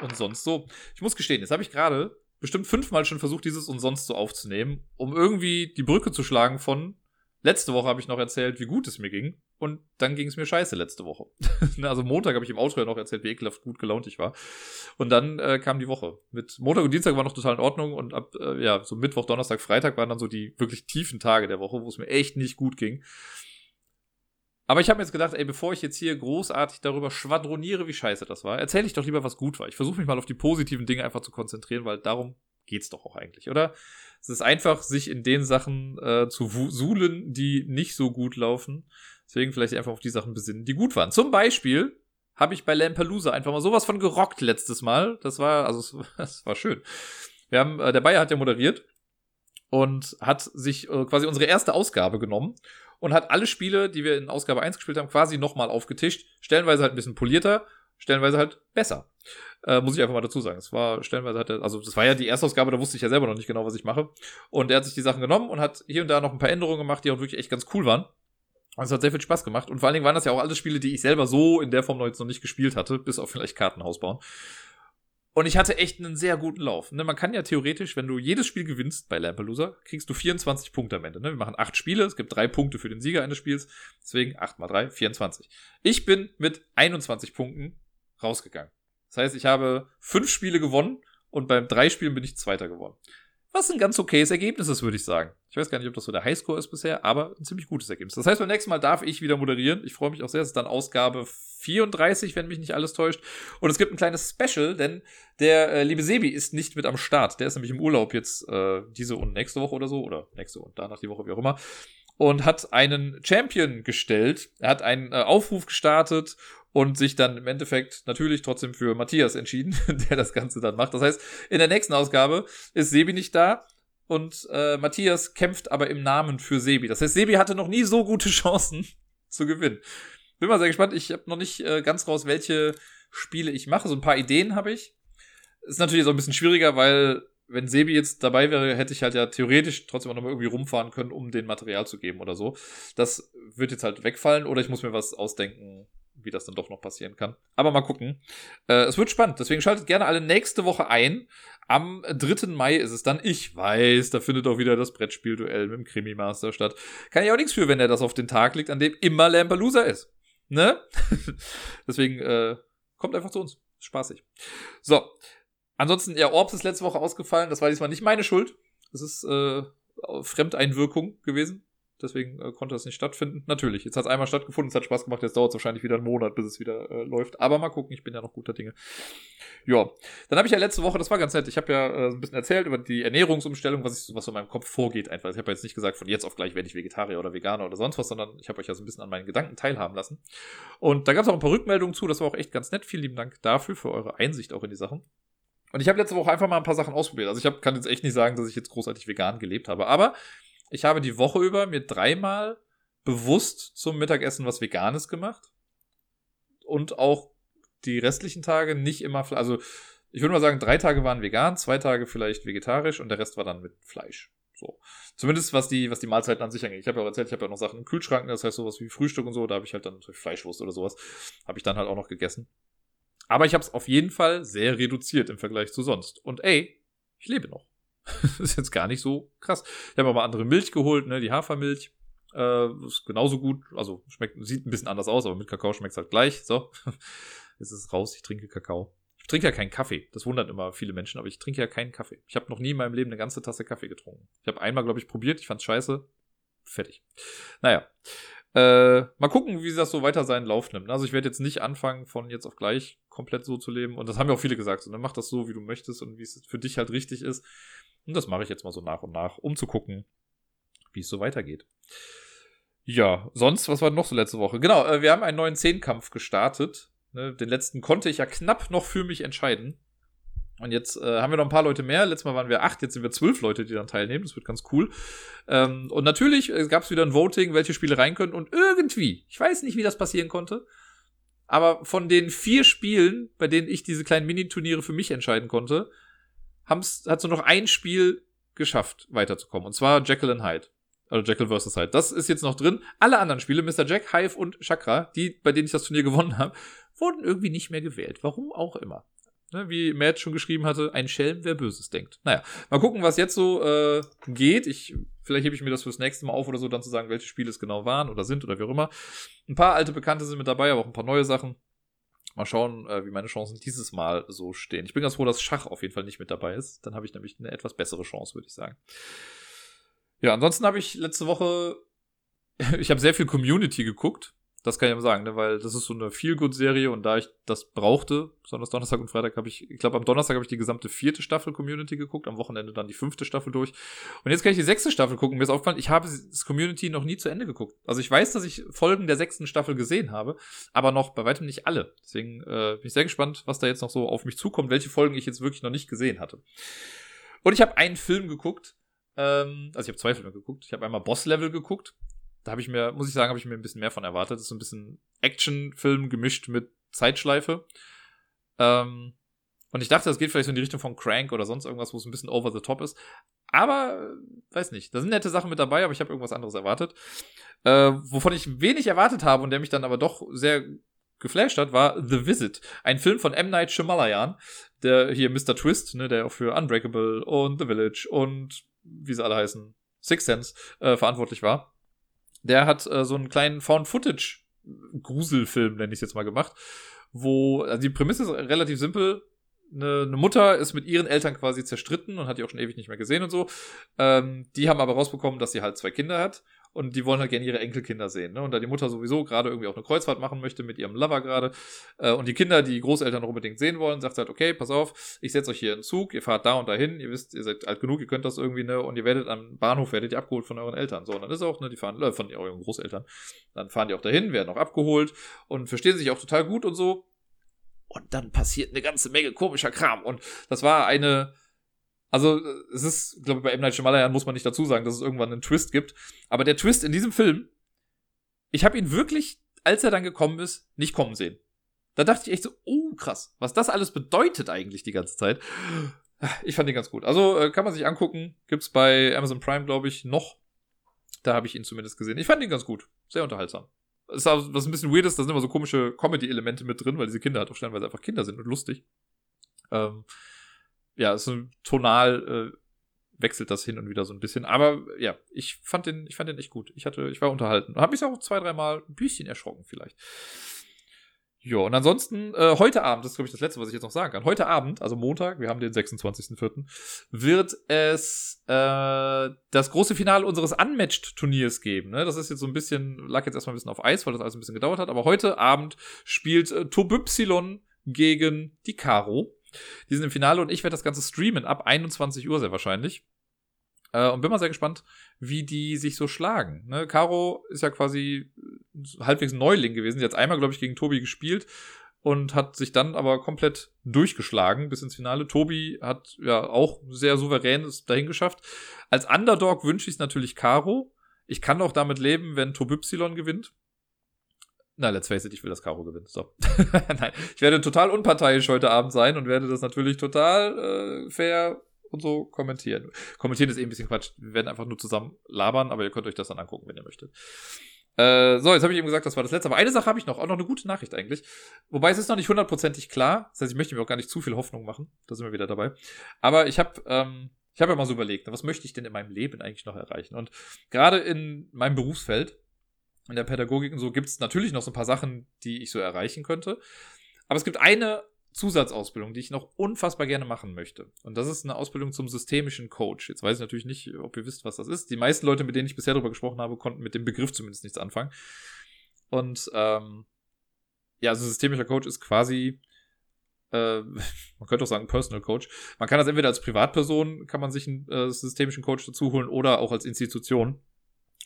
Und sonst so. Ich muss gestehen, jetzt habe ich gerade bestimmt fünfmal schon versucht, dieses und sonst so aufzunehmen, um irgendwie die Brücke zu schlagen von letzte Woche habe ich noch erzählt, wie gut es mir ging. Und dann ging es mir scheiße letzte Woche. also Montag habe ich im Outro ja noch erzählt, wie ekelhaft gut gelaunt ich war. Und dann äh, kam die Woche. Mit Montag und Dienstag war noch total in Ordnung und ab äh, ja, so Mittwoch, Donnerstag, Freitag waren dann so die wirklich tiefen Tage der Woche, wo es mir echt nicht gut ging. Aber ich habe mir jetzt gedacht, ey, bevor ich jetzt hier großartig darüber schwadroniere, wie scheiße das war, erzähle ich doch lieber, was gut war. Ich versuche mich mal auf die positiven Dinge einfach zu konzentrieren, weil darum geht's doch auch eigentlich, oder? Es ist einfach, sich in den Sachen äh, zu suhlen, die nicht so gut laufen. Deswegen vielleicht einfach auf die Sachen besinnen, die gut waren. Zum Beispiel habe ich bei Lampalooza einfach mal sowas von gerockt letztes Mal. Das war, also, das war schön. Wir haben, äh, der Bayer hat ja moderiert und hat sich äh, quasi unsere erste Ausgabe genommen und hat alle Spiele, die wir in Ausgabe 1 gespielt haben, quasi nochmal aufgetischt. Stellenweise halt ein bisschen polierter, stellenweise halt besser. Äh, muss ich einfach mal dazu sagen. Es war stellenweise hatte, also das war ja die erste Ausgabe, da wusste ich ja selber noch nicht genau, was ich mache. Und er hat sich die Sachen genommen und hat hier und da noch ein paar Änderungen gemacht, die auch wirklich echt ganz cool waren. Und es hat sehr viel Spaß gemacht. Und vor allen Dingen waren das ja auch alles Spiele, die ich selber so in der Form noch jetzt noch nicht gespielt hatte, bis auf vielleicht Kartenhaus bauen. Und ich hatte echt einen sehr guten Lauf. Ne, man kann ja theoretisch, wenn du jedes Spiel gewinnst bei Lampalooza, kriegst du 24 Punkte am Ende. Ne? Wir machen acht Spiele, es gibt drei Punkte für den Sieger eines Spiels. Deswegen 8 mal 3, 24. Ich bin mit 21 Punkten rausgegangen. Das heißt, ich habe fünf Spiele gewonnen und beim drei Spielen bin ich Zweiter geworden. Was ein ganz okayes Ergebnis ist, würde ich sagen. Ich weiß gar nicht, ob das so der Highscore ist bisher, aber ein ziemlich gutes Ergebnis. Das heißt, beim nächsten Mal darf ich wieder moderieren. Ich freue mich auch sehr. Es ist dann Ausgabe 34, wenn mich nicht alles täuscht. Und es gibt ein kleines Special, denn der äh, liebe Sebi ist nicht mit am Start. Der ist nämlich im Urlaub jetzt äh, diese und nächste Woche oder so. Oder nächste und danach die Woche, wie auch immer und hat einen Champion gestellt. Er hat einen äh, Aufruf gestartet und sich dann im Endeffekt natürlich trotzdem für Matthias entschieden, der das Ganze dann macht. Das heißt, in der nächsten Ausgabe ist Sebi nicht da und äh, Matthias kämpft aber im Namen für Sebi. Das heißt, Sebi hatte noch nie so gute Chancen zu gewinnen. Bin mal sehr gespannt. Ich habe noch nicht äh, ganz raus, welche Spiele ich mache. So ein paar Ideen habe ich. Ist natürlich so ein bisschen schwieriger, weil wenn Sebi jetzt dabei wäre, hätte ich halt ja theoretisch trotzdem auch noch mal irgendwie rumfahren können, um den Material zu geben oder so. Das wird jetzt halt wegfallen oder ich muss mir was ausdenken, wie das dann doch noch passieren kann. Aber mal gucken. Äh, es wird spannend, deswegen schaltet gerne alle nächste Woche ein. Am 3. Mai ist es dann. Ich weiß, da findet auch wieder das Brettspielduell mit dem Krimi-Master statt. Kann ich auch nichts für, wenn er das auf den Tag legt, an dem immer Lampalooza ist. Ne? deswegen äh, kommt einfach zu uns. Spaßig. So. Ansonsten, ja, Orbs ist letzte Woche ausgefallen. Das war diesmal nicht meine Schuld. Das ist äh, Fremdeinwirkung gewesen. Deswegen äh, konnte das nicht stattfinden. Natürlich, jetzt hat es einmal stattgefunden, es hat Spaß gemacht, jetzt dauert es wahrscheinlich wieder einen Monat, bis es wieder äh, läuft. Aber mal gucken, ich bin ja noch guter Dinge. Ja, dann habe ich ja letzte Woche, das war ganz nett, ich habe ja äh, ein bisschen erzählt über die Ernährungsumstellung, was, ich, was in meinem Kopf vorgeht einfach. Ich habe ja jetzt nicht gesagt, von jetzt auf gleich werde ich Vegetarier oder Veganer oder sonst was, sondern ich habe euch ja so ein bisschen an meinen Gedanken teilhaben lassen. Und da gab es auch ein paar Rückmeldungen zu, das war auch echt ganz nett. Vielen lieben Dank dafür, für eure Einsicht auch in die Sachen. Und ich habe letzte Woche einfach mal ein paar Sachen ausprobiert. Also ich hab, kann jetzt echt nicht sagen, dass ich jetzt großartig vegan gelebt habe. Aber ich habe die Woche über mir dreimal bewusst zum Mittagessen was Veganes gemacht. Und auch die restlichen Tage nicht immer, also ich würde mal sagen, drei Tage waren vegan, zwei Tage vielleicht vegetarisch und der Rest war dann mit Fleisch. So. Zumindest was die, was die Mahlzeiten an sich angeht. Ich habe ja auch erzählt, ich habe ja noch Sachen im Kühlschrank, das heißt sowas wie Frühstück und so, da habe ich halt dann Fleischwurst oder sowas, habe ich dann halt auch noch gegessen. Aber ich habe es auf jeden Fall sehr reduziert im Vergleich zu sonst. Und ey, ich lebe noch. das ist jetzt gar nicht so krass. Ich habe aber andere Milch geholt, ne, die Hafermilch. Äh, ist genauso gut. Also schmeckt, sieht ein bisschen anders aus, aber mit Kakao schmeckt es halt gleich. So. Jetzt ist es raus, ich trinke Kakao. Ich trinke ja keinen Kaffee. Das wundert immer viele Menschen, aber ich trinke ja keinen Kaffee. Ich habe noch nie in meinem Leben eine ganze Tasse Kaffee getrunken. Ich habe einmal, glaube ich, probiert, ich fand's scheiße. Fertig. Naja. Äh, mal gucken, wie das so weiter seinen Lauf nimmt. Also ich werde jetzt nicht anfangen, von jetzt auf gleich komplett so zu leben. Und das haben ja auch viele gesagt. So, dann mach das so, wie du möchtest und wie es für dich halt richtig ist. Und das mache ich jetzt mal so nach und nach, um zu gucken, wie es so weitergeht. Ja, sonst, was war noch so letzte Woche? Genau, äh, wir haben einen neuen Zehnkampf gestartet. Ne, den letzten konnte ich ja knapp noch für mich entscheiden. Und jetzt äh, haben wir noch ein paar Leute mehr. Letztes Mal waren wir acht, jetzt sind wir zwölf Leute, die dann teilnehmen. Das wird ganz cool. Ähm, und natürlich äh, gab es wieder ein Voting, welche Spiele rein können. Und irgendwie, ich weiß nicht, wie das passieren konnte, Aber von den vier Spielen, bei denen ich diese kleinen Miniturniere für mich entscheiden konnte, haben's, hat so noch ein Spiel geschafft, weiterzukommen. Und zwar Jekyll and Hyde. Also Jekyll vs. Hyde. Das ist jetzt noch drin. Alle anderen Spiele, Mr. Jack, Hive und Chakra, die, bei denen ich das Turnier gewonnen habe, wurden irgendwie nicht mehr gewählt. Warum auch immer. Ne, wie Matt schon geschrieben hatte, ein Schelm, wer Böses denkt. Naja, mal gucken, was jetzt so äh, geht. Ich, vielleicht hebe ich mir das fürs nächste Mal auf oder so, dann zu sagen, welche Spiele es genau waren oder sind oder wie auch immer. Ein paar alte Bekannte sind mit dabei, aber auch ein paar neue Sachen. Mal schauen, äh, wie meine Chancen dieses Mal so stehen. Ich bin ganz froh, dass Schach auf jeden Fall nicht mit dabei ist. Dann habe ich nämlich eine etwas bessere Chance, würde ich sagen. Ja, ansonsten habe ich letzte Woche, ich habe sehr viel Community geguckt. Das kann ich aber sagen, ne? weil das ist so eine Feel-Good-Serie und da ich das brauchte, besonders Donnerstag und Freitag habe ich, ich glaube am Donnerstag habe ich die gesamte vierte Staffel Community geguckt, am Wochenende dann die fünfte Staffel durch. Und jetzt kann ich die sechste Staffel gucken. Mir ist aufgefallen, ich habe das Community noch nie zu Ende geguckt. Also ich weiß, dass ich Folgen der sechsten Staffel gesehen habe, aber noch bei weitem nicht alle. Deswegen äh, bin ich sehr gespannt, was da jetzt noch so auf mich zukommt, welche Folgen ich jetzt wirklich noch nicht gesehen hatte. Und ich habe einen Film geguckt, ähm, also ich habe zwei Filme geguckt. Ich habe einmal Boss Level geguckt da habe ich mir, muss ich sagen, habe ich mir ein bisschen mehr von erwartet. Das ist so ein bisschen Actionfilm gemischt mit Zeitschleife. Ähm, und ich dachte, das geht vielleicht so in die Richtung von Crank oder sonst irgendwas, wo es ein bisschen over the top ist. Aber, weiß nicht, da sind nette Sachen mit dabei, aber ich habe irgendwas anderes erwartet. Äh, wovon ich wenig erwartet habe und der mich dann aber doch sehr geflasht hat, war The Visit. Ein Film von M. Night Shyamalan, der hier Mr. Twist, ne, der auch für Unbreakable und The Village und wie sie alle heißen, Six Sense äh, verantwortlich war der hat äh, so einen kleinen Found-Footage-Gruselfilm, nenne ich jetzt mal, gemacht, wo, also die Prämisse ist relativ simpel. Eine, eine, Mutter ist mit ihren Eltern quasi zerstritten und hat die auch schon ewig nicht mehr gesehen und so. Ähm, die haben aber rausbekommen, dass sie halt zwei Kinder hat und die wollen halt gerne ihre Enkelkinder sehen. Ne? Und da die Mutter sowieso gerade irgendwie auch eine Kreuzfahrt machen möchte mit ihrem Lover gerade äh, und die Kinder, die Großeltern noch unbedingt sehen wollen, sagt halt, okay, pass auf, ich setze euch hier in Zug, ihr fahrt da und dahin, ihr wisst, ihr seid alt genug, ihr könnt das irgendwie, ne, und ihr werdet am Bahnhof, werdet ihr abgeholt von euren Eltern. So, und dann ist auch, ne, die fahren, äh, von euren Großeltern. Dann fahren die auch dahin, werden auch abgeholt und verstehen sich auch total gut und so. Und dann passiert eine ganze Menge komischer Kram. Und das war eine, also, es ist, glaube ich, bei M. Night Shyamalan muss man nicht dazu sagen, dass es irgendwann einen Twist gibt. Aber der Twist in diesem Film, ich habe ihn wirklich, als er dann gekommen ist, nicht kommen sehen. Da dachte ich echt so, oh krass, was das alles bedeutet eigentlich die ganze Zeit. Ich fand ihn ganz gut. Also äh, kann man sich angucken. Gibt's bei Amazon Prime, glaube ich, noch. Da habe ich ihn zumindest gesehen. Ich fand ihn ganz gut. Sehr unterhaltsam. ist auch, was ein bisschen weird ist, da sind immer so komische Comedy-Elemente mit drin, weil diese Kinder halt auch stellenweise einfach Kinder sind und lustig. Ähm, ja, so tonal äh, wechselt das hin und wieder so ein bisschen. Aber ja, ich fand den, ich fand den echt gut. Ich hatte, ich war unterhalten. Habe mich auch zwei, dreimal ein bisschen erschrocken vielleicht. Ja, und ansonsten, äh, heute Abend, das ist, glaube ich, das Letzte, was ich jetzt noch sagen kann. Heute Abend, also Montag, wir haben den 26.04., wird es äh, das große Finale unseres Unmatched-Turniers geben. Ne? Das ist jetzt so ein bisschen, lag jetzt erstmal ein bisschen auf Eis, weil das alles ein bisschen gedauert hat. Aber heute Abend spielt äh, Tobypsilon gegen die Caro. Die sind im Finale und ich werde das Ganze streamen ab 21 Uhr sehr wahrscheinlich. Äh, und bin mal sehr gespannt, wie die sich so schlagen. Ne? Caro ist ja quasi halbwegs Neuling gewesen. Sie hat einmal, glaube ich, gegen Tobi gespielt und hat sich dann aber komplett durchgeschlagen bis ins Finale. Tobi hat ja auch sehr souverän es dahin geschafft. Als Underdog wünsche ich es natürlich Caro. Ich kann auch damit leben, wenn Tobypsilon gewinnt. Na, let's face it, ich will, dass Caro gewinnt. So. Nein, ich werde total unparteiisch heute Abend sein und werde das natürlich total äh, fair und so kommentieren. Kommentieren ist eh ein bisschen Quatsch. Wir werden einfach nur zusammen labern, aber ihr könnt euch das dann angucken, wenn ihr möchtet. Äh, so, jetzt habe ich eben gesagt, das war das letzte. Aber eine Sache habe ich noch, auch noch eine gute Nachricht eigentlich. Wobei es ist noch nicht hundertprozentig klar. Das heißt, ich möchte mir auch gar nicht zu viel Hoffnung machen. Da sind wir wieder dabei. Aber ich habe ähm, ich habe ja mal so überlegt, was möchte ich denn in meinem Leben eigentlich noch erreichen? Und gerade in meinem Berufsfeld in der Pädagogik und so gibt es natürlich noch so ein paar Sachen, die ich so erreichen könnte. Aber es gibt eine Zusatzausbildung, die ich noch unfassbar gerne machen möchte. Und das ist eine Ausbildung zum systemischen Coach. Jetzt weiß ich natürlich nicht, ob ihr wisst, was das ist. Die meisten Leute, mit denen ich bisher darüber gesprochen habe, konnten mit dem Begriff zumindest nichts anfangen. Und ähm, ja, also systemischer Coach ist quasi, äh, man könnte auch sagen Personal Coach. Man kann das entweder als Privatperson, kann man sich einen äh, systemischen Coach dazu holen oder auch als Institution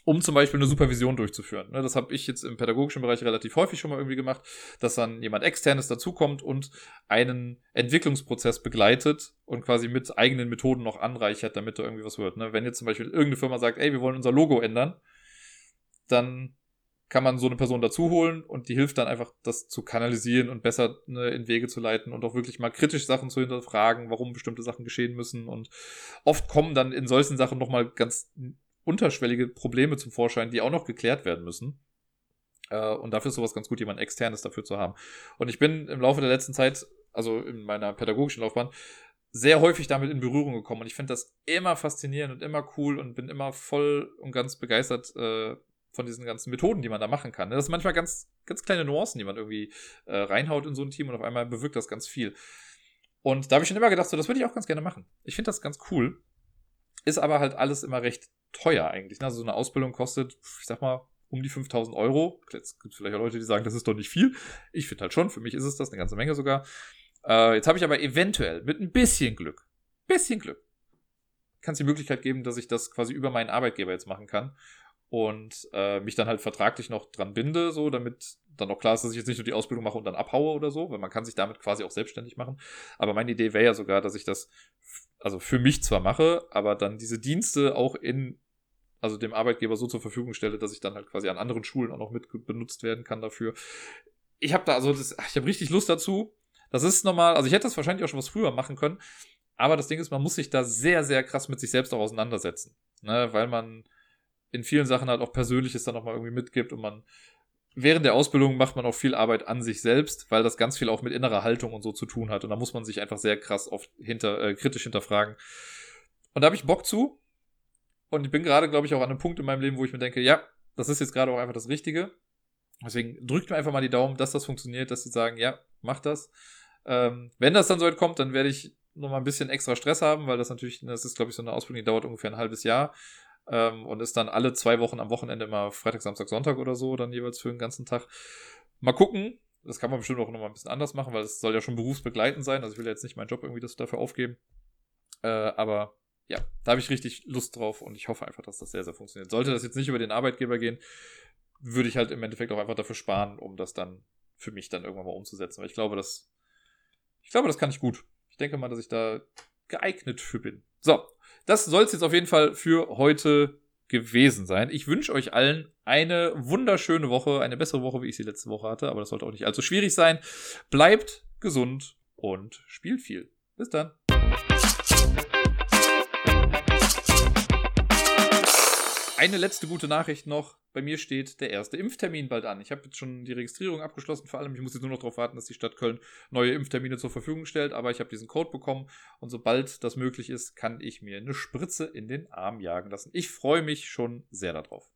um zum Beispiel eine Supervision durchzuführen. Ne, das habe ich jetzt im pädagogischen Bereich relativ häufig schon mal irgendwie gemacht, dass dann jemand externes dazukommt und einen Entwicklungsprozess begleitet und quasi mit eigenen Methoden noch anreichert, damit da irgendwie was wird. Ne, wenn jetzt zum Beispiel irgendeine Firma sagt, ey, wir wollen unser Logo ändern, dann kann man so eine Person dazu holen und die hilft dann einfach, das zu kanalisieren und besser ne, in Wege zu leiten und auch wirklich mal kritisch Sachen zu hinterfragen, warum bestimmte Sachen geschehen müssen. Und oft kommen dann in solchen Sachen nochmal ganz unterschwellige Probleme zum Vorschein, die auch noch geklärt werden müssen. Äh, und dafür ist sowas ganz gut, jemand externes dafür zu haben. Und ich bin im Laufe der letzten Zeit, also in meiner pädagogischen Laufbahn, sehr häufig damit in Berührung gekommen. Und ich finde das immer faszinierend und immer cool und bin immer voll und ganz begeistert äh, von diesen ganzen Methoden, die man da machen kann. Das sind manchmal ganz, ganz kleine Nuancen, die man irgendwie äh, reinhaut in so ein Team und auf einmal bewirkt das ganz viel. Und da habe ich schon immer gedacht, so, das würde ich auch ganz gerne machen. Ich finde das ganz cool. Ist aber halt alles immer recht teuer eigentlich. Ne? Also so eine Ausbildung kostet, ich sag mal, um die 5000 Euro. Jetzt gibt es vielleicht auch Leute, die sagen, das ist doch nicht viel. Ich finde halt schon, für mich ist es das eine ganze Menge sogar. Äh, jetzt habe ich aber eventuell mit ein bisschen Glück, bisschen Glück, kann es die Möglichkeit geben, dass ich das quasi über meinen Arbeitgeber jetzt machen kann und äh, mich dann halt vertraglich noch dran binde, so damit dann auch klar ist, dass ich jetzt nicht nur die Ausbildung mache und dann abhaue oder so, weil man kann sich damit quasi auch selbstständig machen. Aber meine Idee wäre ja sogar, dass ich das also für mich zwar mache, aber dann diese Dienste auch in also dem Arbeitgeber so zur Verfügung stelle, dass ich dann halt quasi an anderen Schulen auch noch mit benutzt werden kann dafür. Ich habe da also das, ich habe richtig Lust dazu. Das ist normal, also ich hätte das wahrscheinlich auch schon was früher machen können, aber das Ding ist, man muss sich da sehr sehr krass mit sich selbst auch auseinandersetzen, ne, weil man in vielen Sachen halt auch Persönliches dann nochmal irgendwie mitgibt und man während der Ausbildung macht man auch viel Arbeit an sich selbst, weil das ganz viel auch mit innerer Haltung und so zu tun hat. Und da muss man sich einfach sehr krass oft hinter, äh, kritisch hinterfragen. Und da habe ich Bock zu. Und ich bin gerade, glaube ich, auch an einem Punkt in meinem Leben, wo ich mir denke, ja, das ist jetzt gerade auch einfach das Richtige. Deswegen drückt mir einfach mal die Daumen, dass das funktioniert, dass sie sagen, ja, mach das. Ähm, wenn das dann so weit kommt, dann werde ich nochmal ein bisschen extra Stress haben, weil das natürlich, das ist, glaube ich, so eine Ausbildung, die dauert ungefähr ein halbes Jahr ähm, und ist dann alle zwei Wochen am Wochenende immer Freitag, Samstag, Sonntag oder so, dann jeweils für den ganzen Tag. Mal gucken. Das kann man bestimmt auch nochmal ein bisschen anders machen, weil es soll ja schon berufsbegleitend sein. Also ich will jetzt nicht meinen Job irgendwie dafür aufgeben. Äh, aber ja, da habe ich richtig Lust drauf und ich hoffe einfach, dass das sehr, sehr funktioniert. Sollte das jetzt nicht über den Arbeitgeber gehen, würde ich halt im Endeffekt auch einfach dafür sparen, um das dann für mich dann irgendwann mal umzusetzen. Weil ich glaube, das, ich glaube, das kann ich gut. Ich denke mal, dass ich da geeignet für bin. So, das soll es jetzt auf jeden Fall für heute gewesen sein. Ich wünsche euch allen eine wunderschöne Woche, eine bessere Woche, wie ich sie letzte Woche hatte, aber das sollte auch nicht allzu schwierig sein. Bleibt gesund und spielt viel. Bis dann. Eine letzte gute Nachricht noch. Bei mir steht der erste Impftermin bald an. Ich habe jetzt schon die Registrierung abgeschlossen, vor allem. Ich muss jetzt nur noch darauf warten, dass die Stadt Köln neue Impftermine zur Verfügung stellt. Aber ich habe diesen Code bekommen und sobald das möglich ist, kann ich mir eine Spritze in den Arm jagen lassen. Ich freue mich schon sehr darauf.